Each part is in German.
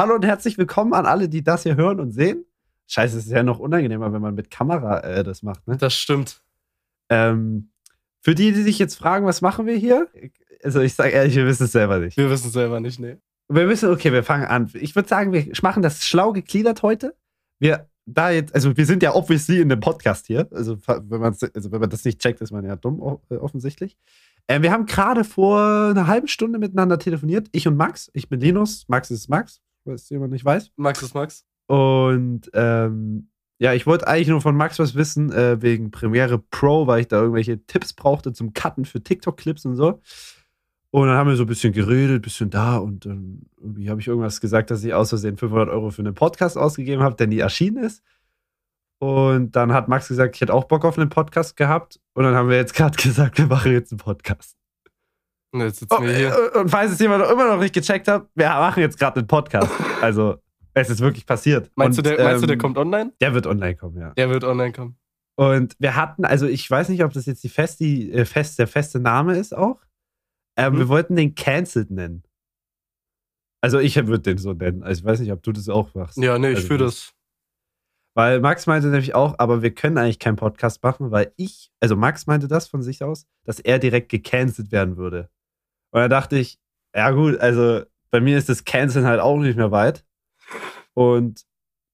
Hallo und herzlich willkommen an alle, die das hier hören und sehen. Scheiße, es ist ja noch unangenehmer, wenn man mit Kamera äh, das macht, ne? Das stimmt. Ähm, für die, die sich jetzt fragen, was machen wir hier? Also ich sage ehrlich, wir wissen es selber nicht. Wir wissen selber nicht, nee. Wir wissen, okay, wir fangen an. Ich würde sagen, wir machen das schlau gegliedert heute. Wir da jetzt, also wir sind ja obviously in dem Podcast hier. Also wenn, man, also wenn man das nicht checkt, ist man ja dumm äh, offensichtlich. Äh, wir haben gerade vor einer halben Stunde miteinander telefoniert. Ich und Max. Ich bin Linus. Max ist Max, was jemand nicht weiß. Max ist Max. Und ähm, ja, ich wollte eigentlich nur von Max was wissen, äh, wegen Premiere Pro, weil ich da irgendwelche Tipps brauchte zum Cutten für TikTok-Clips und so. Und dann haben wir so ein bisschen geredet, ein bisschen da und dann irgendwie habe ich irgendwas gesagt, dass ich aus Versehen 500 Euro für einen Podcast ausgegeben habe, der nie erschienen ist. Und dann hat Max gesagt, ich hätte auch Bock auf einen Podcast gehabt. Und dann haben wir jetzt gerade gesagt, wir machen jetzt einen Podcast. Und jetzt sitzen wir hier. Und, und falls es jemand immer noch nicht gecheckt hat, wir machen jetzt gerade einen Podcast. Also, es ist wirklich passiert. Meinst, und, du, der, meinst du, der ähm, kommt online? Der wird online kommen, ja. Der wird online kommen. Und wir hatten, also ich weiß nicht, ob das jetzt die fest, die, äh, fest, der feste Name ist auch. Ähm, Mhm. Wir wollten den Cancelled nennen. Also ich würde den so nennen. Also ich weiß nicht, ob du das auch machst. Ja, nee, ich also, fühle das. Weil Max meinte nämlich auch, aber wir können eigentlich keinen Podcast machen, weil ich, also Max meinte das von sich aus, dass er direkt gecancelt werden würde. Und da dachte ich, ja gut, also bei mir ist das Canceln halt auch nicht mehr weit. Und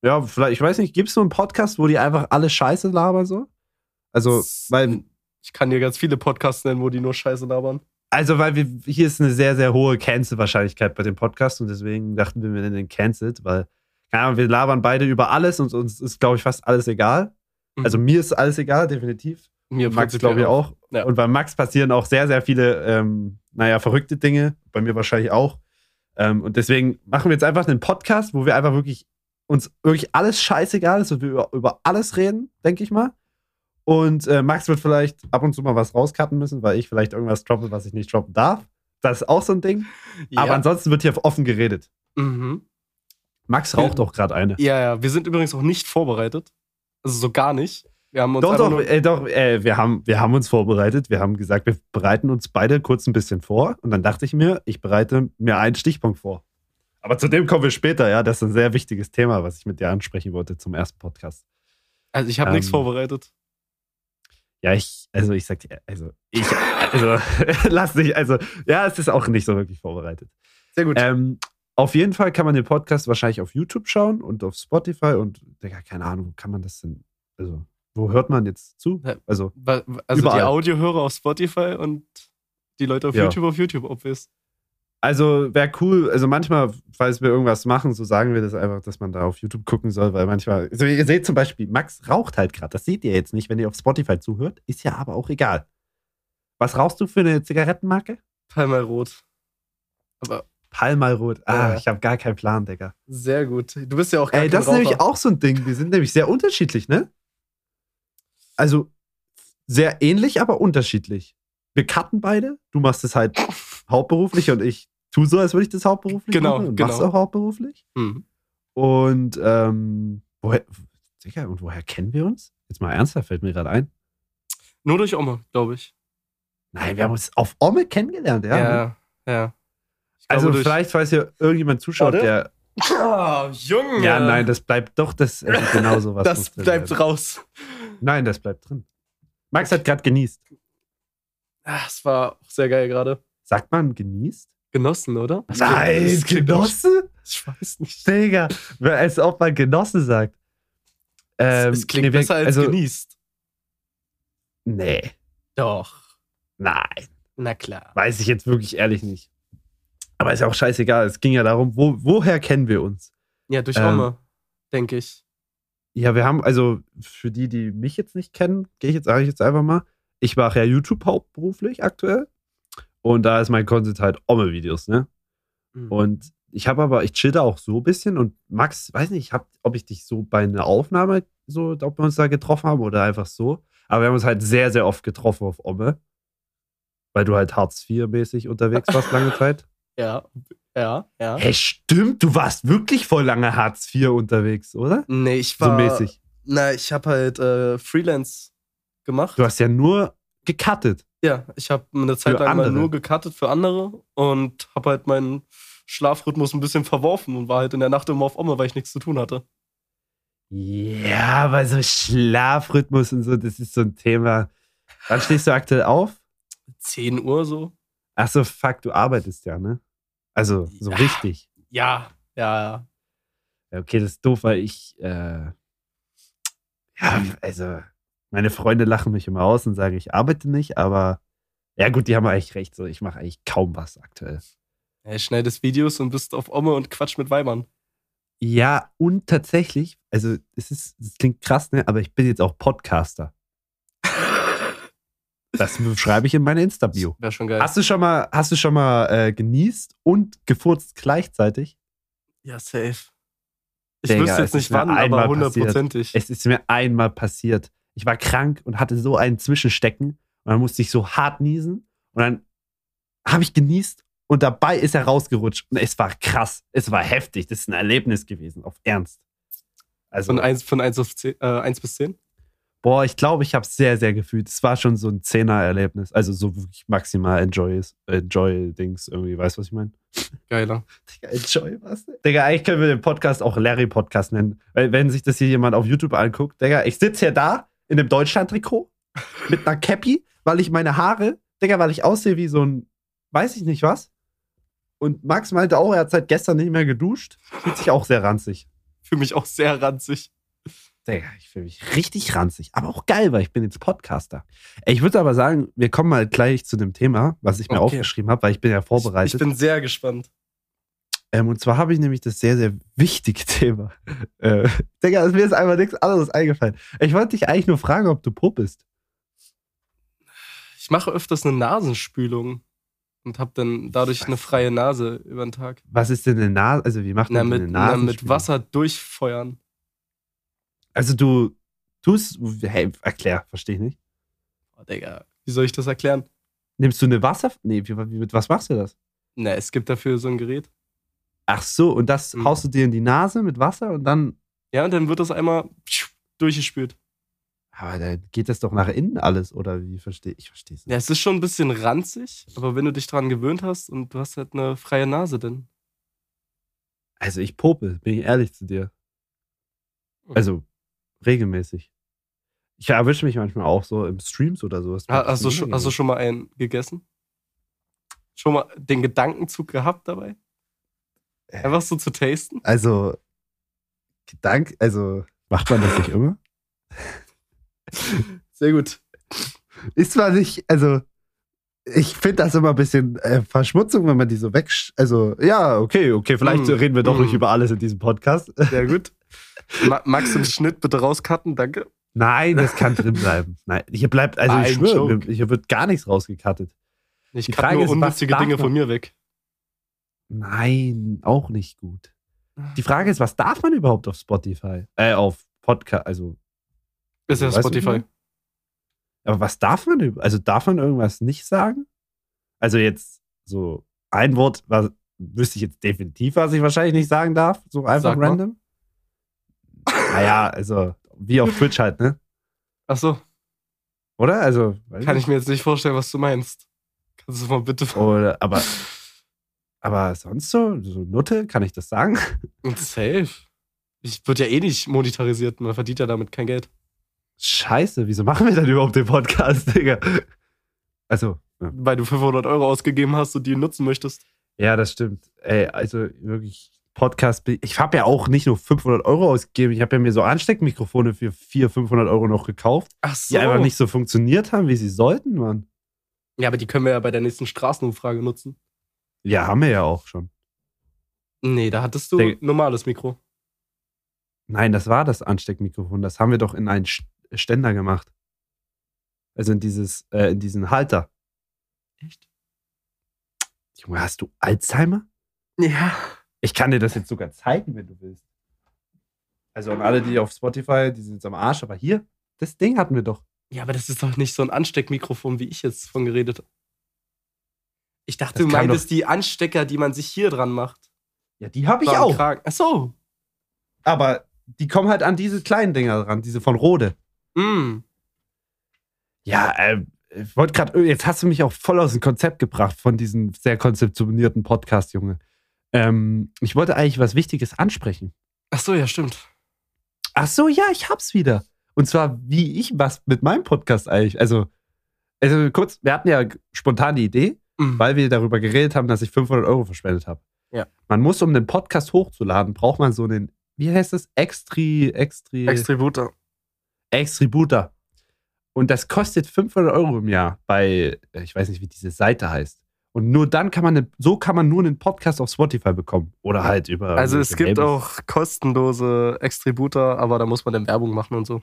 ja, vielleicht, ich weiß nicht, gibt es so einen Podcast, wo die einfach alle Scheiße labern so? Also, weil, Ich kann dir ganz viele Podcasts nennen, wo die nur Scheiße labern. also, weil wir, hier ist eine sehr, sehr hohe Cancel-Wahrscheinlichkeit bei dem Podcast und deswegen dachten wir, wir nennen den Cancelled, weil, keine Ahnung, wir labern beide über alles und uns ist, glaube ich, fast alles egal. Mhm. Also mir ist alles egal, definitiv. Mir Max, glaube ich, auch. Ja. Und bei Max passieren auch sehr, sehr viele, ähm, naja, verrückte Dinge. Bei mir wahrscheinlich auch. Ähm, und deswegen machen wir jetzt einfach einen Podcast, wo wir einfach wirklich uns wirklich alles scheißegal ist und wir über, über alles reden, denke ich mal. Und äh, Max wird vielleicht ab und zu mal was rauscutten müssen, weil ich vielleicht irgendwas droppe, was ich nicht droppen darf. Das ist auch so ein Ding. Ja. Aber ansonsten wird hier offen geredet. mhm. Max raucht doch gerade eine. ja, ja, wir sind übrigens auch nicht vorbereitet. Also so gar nicht. Wir haben uns Doch, doch, äh, doch äh, wir, haben, wir haben uns vorbereitet. Wir haben gesagt, wir bereiten uns beide kurz ein bisschen vor. Und dann dachte ich mir, ich bereite mir einen Stichpunkt vor. Aber zu dem kommen wir später, ja. Das ist ein sehr wichtiges Thema, was ich mit dir ansprechen wollte zum ersten Podcast. also ich habe ähm, nichts vorbereitet. Ja, ich, also ich sag dir, also ich, also lass dich, also ja, es ist auch nicht so wirklich vorbereitet. Sehr gut. Ähm, auf jeden Fall kann man den Podcast wahrscheinlich auf YouTube schauen und auf Spotify und, Digga, keine Ahnung, wo kann man das denn, also, wo hört man jetzt zu? Also, also überall. die Audiohörer auf Spotify und die Leute auf Ja. YouTube auf YouTube, obvious. Also wäre cool, also manchmal, falls wir irgendwas machen, so sagen wir das einfach, dass man da auf YouTube gucken soll, weil manchmal, also ihr seht zum Beispiel, Max raucht halt gerade, das seht ihr jetzt nicht, wenn ihr auf Spotify zuhört, ist ja aber auch egal. Was rauchst du für eine Zigarettenmarke? Palmal rot. Aber Palmalrot. Ah, Ja. ich habe gar keinen Plan, Digga. sehr gut. Du bist ja auch gar Ey, das ist Raucher. nämlich auch so ein Ding, wir sind nämlich sehr unterschiedlich, ne? Also sehr ähnlich, aber unterschiedlich. Wir cutten beide, du machst es halt hauptberuflich und ich tu so, als würde ich das hauptberuflich Genau, machen und genau. mach's auch hauptberuflich. Mhm. Und ähm, woher, Digga, und woher kennen wir uns? Jetzt mal ernsthaft, fällt mir gerade ein. Nur durch Oma, glaube ich. Nein, wir haben uns auf Omme kennengelernt, ja. Ja, ja. Ich also glaube, vielleicht, falls hier irgendjemand zuschaut, Warte. der. Ah, Junge! Ja, nein, das bleibt doch das also genau so was. das bleibt sein. raus. Nein, das bleibt drin. Max hat gerade genießt. Ah, Es war auch sehr geil gerade. Sagt man genießt? Genossen, oder? Nein, Das klingt- Genosse? Ich weiß nicht. Digga, als ob man Genosse sagt. Ähm, es klingt nee, besser als also, genießt. Nee, Doch. nein. Na klar. Weiß ich jetzt wirklich ehrlich nicht. Aber ist ja auch scheißegal. Es ging ja darum, wo, woher kennen wir uns? Ja, durch Ähm, Oma, denke ich. Ja, wir haben, also für die, die mich jetzt nicht kennen, gehe ich jetzt, sage ich jetzt einfach mal, ich mache ja YouTube hauptberuflich aktuell. Und da ist mein Content halt Omme-Videos, ne? Mhm. Und ich habe aber, ich chill da auch so ein bisschen und Max, weiß nicht, ich hab, ob ich dich so bei einer Aufnahme so, ob wir uns da getroffen haben oder einfach so. Aber wir haben uns halt sehr, sehr oft getroffen auf Omme. Weil du halt Hartz IV-mäßig unterwegs warst lange Zeit. Ja, ja, ja. Hä, stimmt, du warst wirklich voll lange Hartz IV unterwegs, oder? Nee, ich So war. mäßig. Na, ich habe halt äh, Freelance gemacht. Du hast ja nur gecuttet. Ja, ich habe eine Zeit Für lang mal nur gecuttet für andere und habe halt mein Schlafrhythmus ein bisschen verworfen und war halt in der Nacht immer auf Omme, weil ich nichts zu tun hatte. Ja, aber so Schlafrhythmus und so, das ist so ein Thema. Wann stehst du aktuell auf? 10 Uhr so? Ach so, fuck, du arbeitest ja, ne? Also, so Ja. richtig. Ja, ja, ja. Okay, das ist doof, weil ich, äh, ja, also, meine Freunde lachen mich immer aus und sagen, ich arbeite nicht, aber ja, gut, die haben eigentlich recht. So, ich mache eigentlich kaum was aktuell. Ja, schneidest Videos und bist auf Omme und quatsch mit Weibern. Ja, und tatsächlich, also, es ist, es klingt krass, ne, aber ich bin jetzt auch Podcaster. Das schreibe ich in meine Insta-Bio. Wäre schon geil. Hast du schon mal, hast du schon mal äh, genießt und gefurzt gleichzeitig? ja, safe. Ich Digga, wüsste es jetzt nicht wann, aber hundertprozentig. Es ist mir einmal passiert. Ich war krank und hatte so einen Zwischenstecken und dann musste ich so hart niesen und dann habe ich genießt und dabei ist er rausgerutscht und es war krass. Es war heftig. Das ist ein Erlebnis gewesen, auf Ernst. Also, Von 1, von 1, auf 10, äh, 1 bis 10? Boah, ich glaube, ich habe es sehr, sehr gefühlt. Es war schon so ein Zehner-Erlebnis. Also so wirklich maximal enjoy, enjoy irgendwie. Weißt du, was ich meine? Geiler. Digga, enjoy was? Digga, eigentlich können wir den Podcast auch Larry-Podcast nennen. Weil, wenn sich das hier jemand auf YouTube anguckt, Digga, ich sitze hier da in einem Deutschland-Trikot mit einer Cappy, weil ich meine Haare, Digga, weil ich aussehe wie so ein, weiß ich nicht was. Und Max meinte auch, er hat seit gestern nicht mehr geduscht. Fühlt sich auch sehr ranzig. Für mich auch sehr ranzig. Digga, ich fühle mich richtig ranzig. Aber auch geil, weil ich bin jetzt Podcaster. Ich würde aber sagen, wir kommen mal gleich zu dem Thema, was ich mir Okay. aufgeschrieben habe, weil ich bin ja vorbereitet. Ich, ich bin sehr gespannt. Ähm, und zwar habe ich nämlich das sehr, sehr wichtige Thema. Äh, Digga, mir ist einfach nichts anderes eingefallen. Ich wollte dich eigentlich nur fragen, ob du Pro bist. Ich mache öfters eine Nasenspülung und habe dann dadurch eine freie Nase über den Tag. Was ist denn eine Nase? Also, wie macht man eine na, Nase? mit Wasser durchfeuern. Also, du tust. Hey, erklär, verstehe ich nicht. Oh, Digga, wie soll ich das erklären? Nimmst du eine Wasser. Nee, wie, wie, mit was machst du das? Na, es gibt dafür so ein Gerät. Ach so, und das Mhm. haust du dir in die Nase mit Wasser und dann. Ja, und dann wird das einmal durchgespült. Aber dann geht das doch nach innen alles, oder wie verstehe ich? verstehe es nicht. Ja, es ist schon ein bisschen ranzig, aber wenn du dich dran gewöhnt hast und du hast halt eine freie Nase, dann. Also, ich pope, bin ich ehrlich zu dir. Also, regelmäßig. Ich erwische mich manchmal auch so im Streams oder sowas. Ha- Hast du, schon, hast du schon mal einen gegessen? Schon mal den Gedankenzug gehabt dabei? Äh. Einfach so zu tasten? Also, Gedank, also, macht man das nicht immer? Sehr gut. Ist zwar nicht, also, ich finde das immer ein bisschen äh, Verschmutzung, wenn man die so weg. Also, ja, okay, okay, vielleicht Mm, reden wir doch mm. nicht über alles in diesem Podcast. Sehr gut. Ma Max im Schnitt bitte rauscutten, danke. Nein, das kann drin bleiben. Nein, hier bleibt, also War ich schwöre, hier wird gar nichts rausgekattet. Ich kann nur was unnützige Dinge von mir weg. Nein, auch nicht gut. Die Frage ist, was darf man überhaupt auf Spotify? Äh, auf Podcast, also, Ist ja du, Spotify. aber was darf man also darf man irgendwas nicht sagen? Also jetzt so ein Wort, was wüsste ich jetzt definitiv, was ich wahrscheinlich nicht sagen darf, so einfach Sag random. Naja, also wie auf Twitch halt, ne? Achso, Oder? Also, kann ich mir jetzt nicht vorstellen, was du meinst. Kannst du mal bitte. Oder, aber, aber sonst so, so Nutte, kann ich das sagen? Safe. Ich wird ja eh nicht monetarisiert, man verdient ja damit kein Geld. Scheiße, wieso machen wir dann überhaupt den Podcast, Digga? Also, ja. Weil du 500 Euro ausgegeben hast und die nutzen möchtest. Ja, das stimmt. Ey, also wirklich, Podcast, ich habe ja auch nicht nur 500 Euro ausgegeben, ich habe ja mir so Ansteckmikrofone für 400, 500 Euro noch gekauft, Ach die einfach nicht so funktioniert haben, wie sie sollten, Mann. Ja, aber die können wir ja bei der nächsten Straßenumfrage nutzen. Ja, haben wir ja auch schon. Nee, da hattest du Der- normales Mikro. Nein, das war das Ansteckmikrofon, das haben wir doch in einen St- Ständer gemacht. Also in dieses, äh, in diesen Halter. Echt? Junge, hast du Alzheimer? Ja. Ich kann dir das jetzt sogar zeigen, wenn du willst. Also an alle, die auf Spotify, die sind jetzt am Arsch, aber hier, das Ding hatten wir doch. Ja, aber das ist doch nicht so ein Ansteckmikrofon, wie ich jetzt von geredet habe. Ich dachte, Das du meintest die Anstecker, die man sich hier dran macht. Ja, die habe ich auch. Kragen. Ach so. Aber die kommen halt an diese kleinen Dinger dran, diese von Rode. Mm. Ja, äh, ich wollte gerade, jetzt hast du mich auch voll aus dem Konzept gebracht von diesem sehr konzeptionierten Podcast, Junge. Ähm, ich wollte eigentlich was Wichtiges ansprechen. Ach so, ja, stimmt. Ach so, ja, ich hab's wieder. Und zwar, wie ich was mit meinem Podcast eigentlich. Also, also kurz, wir hatten ja spontan die Idee, Mhm. weil wir darüber geredet haben, dass ich 500 Euro verschwendet habe. Ja. Man muss, um den Podcast hochzuladen, braucht man so einen, wie heißt das? Extri, Extri, Extributor. Extributor. Und das kostet 500 Euro im Jahr bei, ich weiß nicht, wie diese Seite heißt. Und nur dann kann man, so kann man nur einen Podcast auf Spotify bekommen. Oder halt über. Also es gibt Labels. auch kostenlose Extributor, aber da muss man dann Werbung machen und so.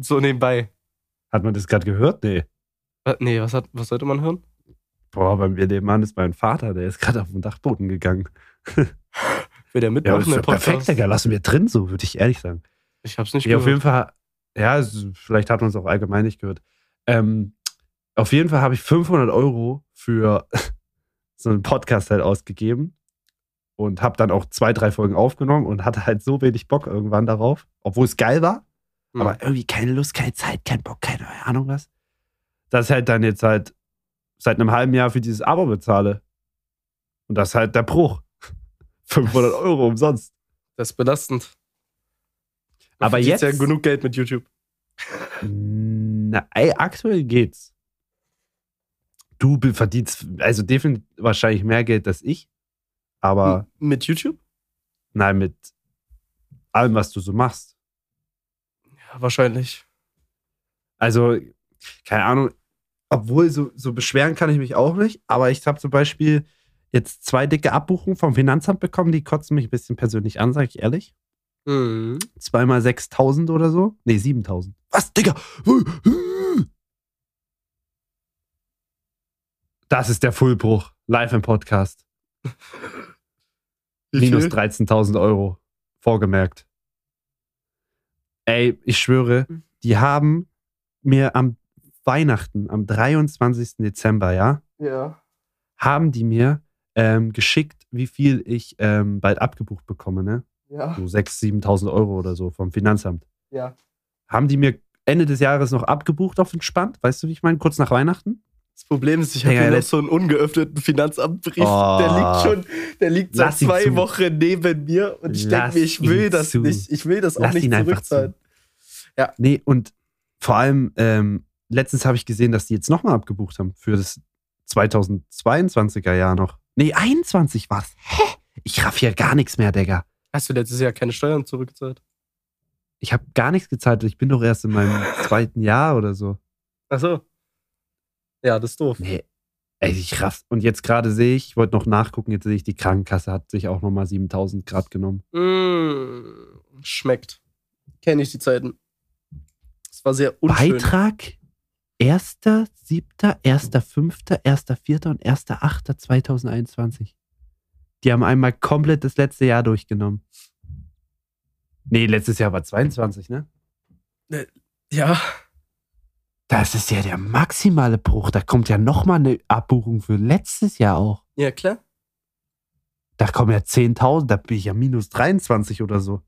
So nebenbei. Hat man das gerade gehört? Nee. Wa- Nee, was, hat, was sollte man hören? Boah, bei mir nebenan ist mein Vater, der ist gerade auf den Dachboden gegangen. Will der Ja, mitmachen? das ist ja im Podcast? perfekt, Digga. Lassen wir drin, so würde ich ehrlich sagen. Ich hab's nicht Ja, auf gehört. jeden Fall, ja, vielleicht hat man es auch allgemein nicht gehört. Ähm, auf jeden Fall habe ich 500 Euro für so einen Podcast halt ausgegeben und habe dann auch zwei, drei Folgen aufgenommen und hatte halt so wenig Bock irgendwann darauf, obwohl es geil war, Hm. aber irgendwie keine Lust, keine Zeit, kein Bock, keine Ahnung was. Dass ich halt dann jetzt halt seit einem halben Jahr für dieses Abo bezahle. Und das ist halt der Bruch. 500 Euro umsonst. Das ist belastend. Man Aber jetzt- ja genug Geld mit YouTube. Na, ey, aktuell geht's. Du verdienst also definitiv wahrscheinlich mehr Geld als ich, aber M- mit YouTube? nein, mit allem, was du so machst. Ja, wahrscheinlich. Also, keine Ahnung, obwohl so, so beschweren kann ich mich auch nicht, aber ich habe zum Beispiel jetzt zwei dicke Abbuchungen vom Finanzamt bekommen, die kotzen mich ein bisschen persönlich an, sage ich ehrlich. Mhm. Zweimal 6000 oder so. Nee, 7000. Was, Digga? Das ist der Fullbruch. Live im Podcast. Minus viel? 13.000 Euro. Vorgemerkt. Ey, ich schwöre, die haben mir am Weihnachten, am 23. Dezember, ja, Ja. haben die mir ähm, geschickt, wie viel ich ähm, bald abgebucht bekomme, ne? Ja. So 6.000, 7.000 Euro oder so vom Finanzamt. Ja. Haben die mir Ende des Jahres noch abgebucht auf entspannt? Weißt du, wie ich meine? Kurz nach Weihnachten? Das Problem ist, ich habe hier noch so einen ungeöffneten Finanzamtbrief. Oh. Der liegt schon, der liegt seit Lass zwei zu. Wochen neben mir und ich denke mir, ich will das zu. nicht. Ich will das auch Lass nicht ihn einfach zurückzahlen. Nee, und vor allem, ähm, letztens habe ich gesehen, dass die jetzt nochmal abgebucht haben für das 2022er Jahr noch. Nee, 21 war's. Hä? Ich raff hier gar nichts mehr, Digga. Hast du letztes Jahr keine Steuern zurückgezahlt? Ich habe gar nichts gezahlt. Ich bin doch erst in meinem zweiten Jahr oder so. Ach so. Ja, das ist doof. Nee. Ey, ich raff. Und jetzt gerade sehe ich, ich wollte noch nachgucken, jetzt sehe ich, die Krankenkasse hat sich auch nochmal 7000 Grad genommen. Mm, schmeckt. Kenne ich die Zeiten. Es war sehr unschön. Beitrag 1.7., 1.5., 1.4. und 1.8.2021. Die haben einmal komplett das letzte Jahr durchgenommen. Nee, letztes Jahr war 22, ne? Ja. Das ist ja der maximale Bruch. Da kommt ja nochmal eine Abbuchung für letztes Jahr auch. Ja, klar. Da kommen ja 10.000, da bin ich ja minus 23 oder so.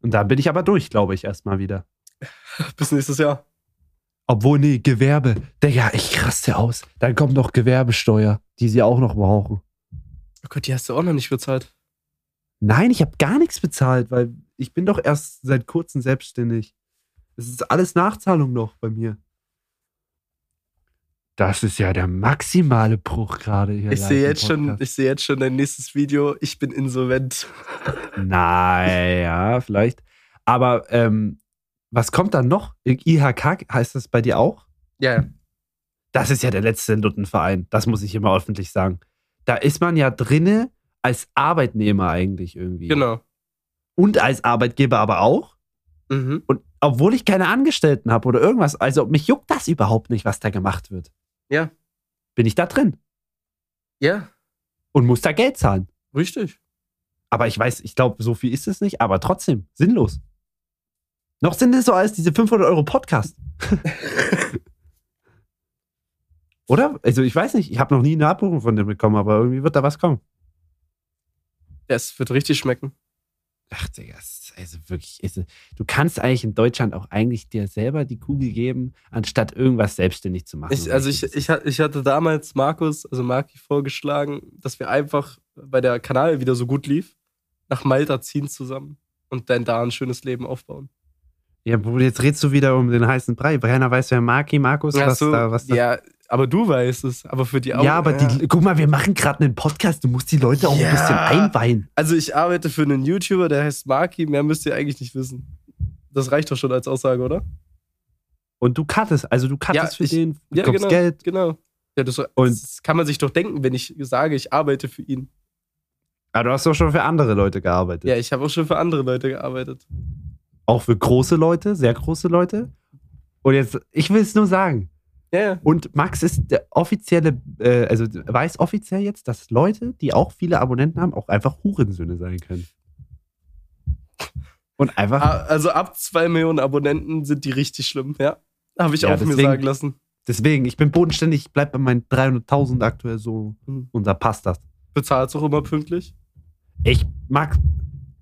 Und da bin ich aber durch, glaube ich, erstmal wieder. Bis nächstes Jahr. Obwohl, nee, Gewerbe. Digga, ich raste aus. Dann kommt noch Gewerbesteuer, die sie auch noch brauchen. Oh Gott, die hast du auch noch nicht bezahlt. Nein, ich habe gar nichts bezahlt, weil ich bin doch erst seit kurzem selbstständig. Es ist alles Nachzahlung noch bei mir. Das ist ja der maximale Bruch gerade hier. Ich sehe jetzt schon, ich sehe jetzt schon dein nächstes Video. Ich bin insolvent. Naja, vielleicht. Aber ähm, was kommt dann noch? IHK heißt das bei dir auch? Ja, ja. Das ist ja der letzte Luttenverein. Das muss ich immer öffentlich sagen. Da ist man ja drinne als Arbeitnehmer eigentlich irgendwie. Genau. Und als Arbeitgeber aber auch. Mhm. Und obwohl ich keine Angestellten habe oder irgendwas, also mich juckt das überhaupt nicht, was da gemacht wird. Ja. Bin ich da drin Ja, und muss da Geld zahlen. richtig. Aber ich weiß, ich glaube, so viel ist es nicht, aber trotzdem, sinnlos. Noch sinnloser als diese 500 Euro Podcast. Oder? Also ich weiß nicht, ich habe noch nie eine Abbuchung von dem bekommen, aber irgendwie wird da was kommen. Es wird richtig schmecken. Ach, Digga, es ist also wirklich, ist, du kannst eigentlich in Deutschland auch eigentlich dir selber die Kugel geben, anstatt irgendwas selbstständig zu machen. Ich, also ich, ich, ich hatte damals Markus, also Marki, vorgeschlagen, dass wir einfach, weil der Kanal wieder so gut lief, nach Malta ziehen zusammen und dann da ein schönes Leben aufbauen. Ja, jetzt redest du wieder um den heißen Brei. Keiner weiß, wer Marki, Markus, was so, da, was da. ja, aber du weißt es, aber für die Ja, Augen. aber Die, guck mal, wir machen gerade einen Podcast. Du musst die Leute auch Ja. ein bisschen einweihen. Also ich arbeite für einen YouTuber, der heißt Marki, mehr müsst ihr eigentlich nicht wissen. Das reicht doch schon als Aussage, oder? Und du cuttest, also du cuttest Ja, für ich- den, Ja, genau. Geld. Genau. Ja, das, Und- das kann man sich doch denken, wenn ich sage, ich arbeite für ihn. Aber du hast doch schon für andere Leute gearbeitet. Ja, ich habe auch schon für andere Leute gearbeitet. Auch für große Leute, sehr große Leute. Und jetzt, ich will es nur sagen. Ja, ja. Und Max ist der offizielle, äh, also weiß offiziell jetzt, dass Leute, die auch viele Abonnenten haben, auch einfach Hurensöhne sein können. Und einfach, Ah, Also ab zwei Millionen Abonnenten sind die richtig schlimm, ja. Habe ich Ja, auch mir deswegen- sagen lassen. deswegen, ich bin bodenständig, ich bleib bei meinen 300.000 aktuell so, Mhm. und da passt das. Bezahlst auch immer pünktlich? Ich, Max,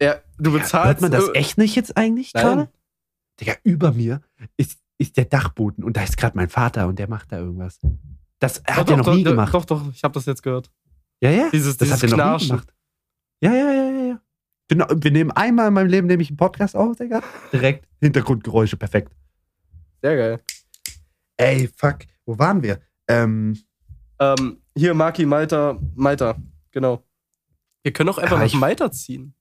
Ja, du ja, bezahlst. hört man das echt nicht jetzt eigentlich Nein. gerade? Digga, über mir ist, ist der Dachboden und da ist gerade mein Vater und der macht da irgendwas. Das Doch, hat er doch, noch nie doch, gemacht. Doch, doch, ich habe das jetzt gehört. Ja, ja. Dieses, Das dieses hat er noch nie gemacht. Ja, ja, ja, ja, ja. Genau, wir nehmen einmal in meinem Leben nehme ich einen Podcast auf, Digga. Direkt Hintergrundgeräusche, perfekt. Sehr geil. Ey, fuck, wo waren wir? Ähm, Ähm, hier, Maki, Malta, Malta, genau. Wir können auch einfach Ah, nach Malta ziehen.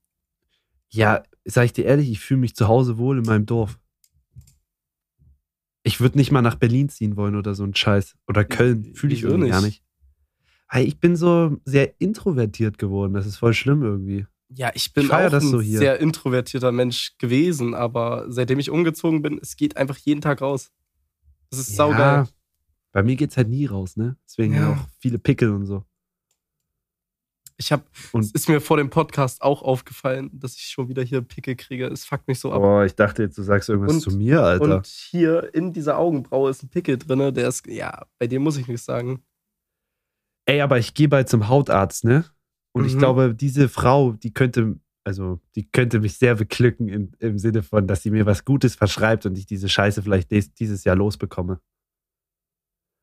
ja, sag ich dir ehrlich, ich fühle mich zu Hause wohl in meinem Dorf. Ich würde nicht mal nach Berlin ziehen wollen oder so ein Scheiß. Oder Köln. Fühle ich Wieso irgendwie gar nicht? nicht. Hey, ich bin so sehr introvertiert geworden. Das ist voll schlimm irgendwie. Ja, ich bin Ich auch ein so sehr introvertierter Mensch gewesen, aber seitdem ich umgezogen bin, es geht einfach jeden Tag raus. Das ist saugeil. bei mir geht's halt nie raus, ne? Deswegen Ja. auch viele Pickel und so. Ich habe, es ist mir vor dem Podcast auch aufgefallen, dass ich schon wieder hier Pickel kriege. Es fuckt mich so ab. Boah, ich dachte jetzt, du sagst irgendwas Und- zu mir, Alter. Und hier in dieser Augenbraue ist ein Pickel drin, der ist, ja, bei dem muss ich nichts sagen. Ey, aber ich gehe bald zum Hautarzt, ne? Und ich Mhm. glaube, diese Frau, die könnte, also, die könnte mich sehr beglücken in, im Sinne von, dass sie mir was Gutes verschreibt und ich diese Scheiße vielleicht des, dieses Jahr losbekomme.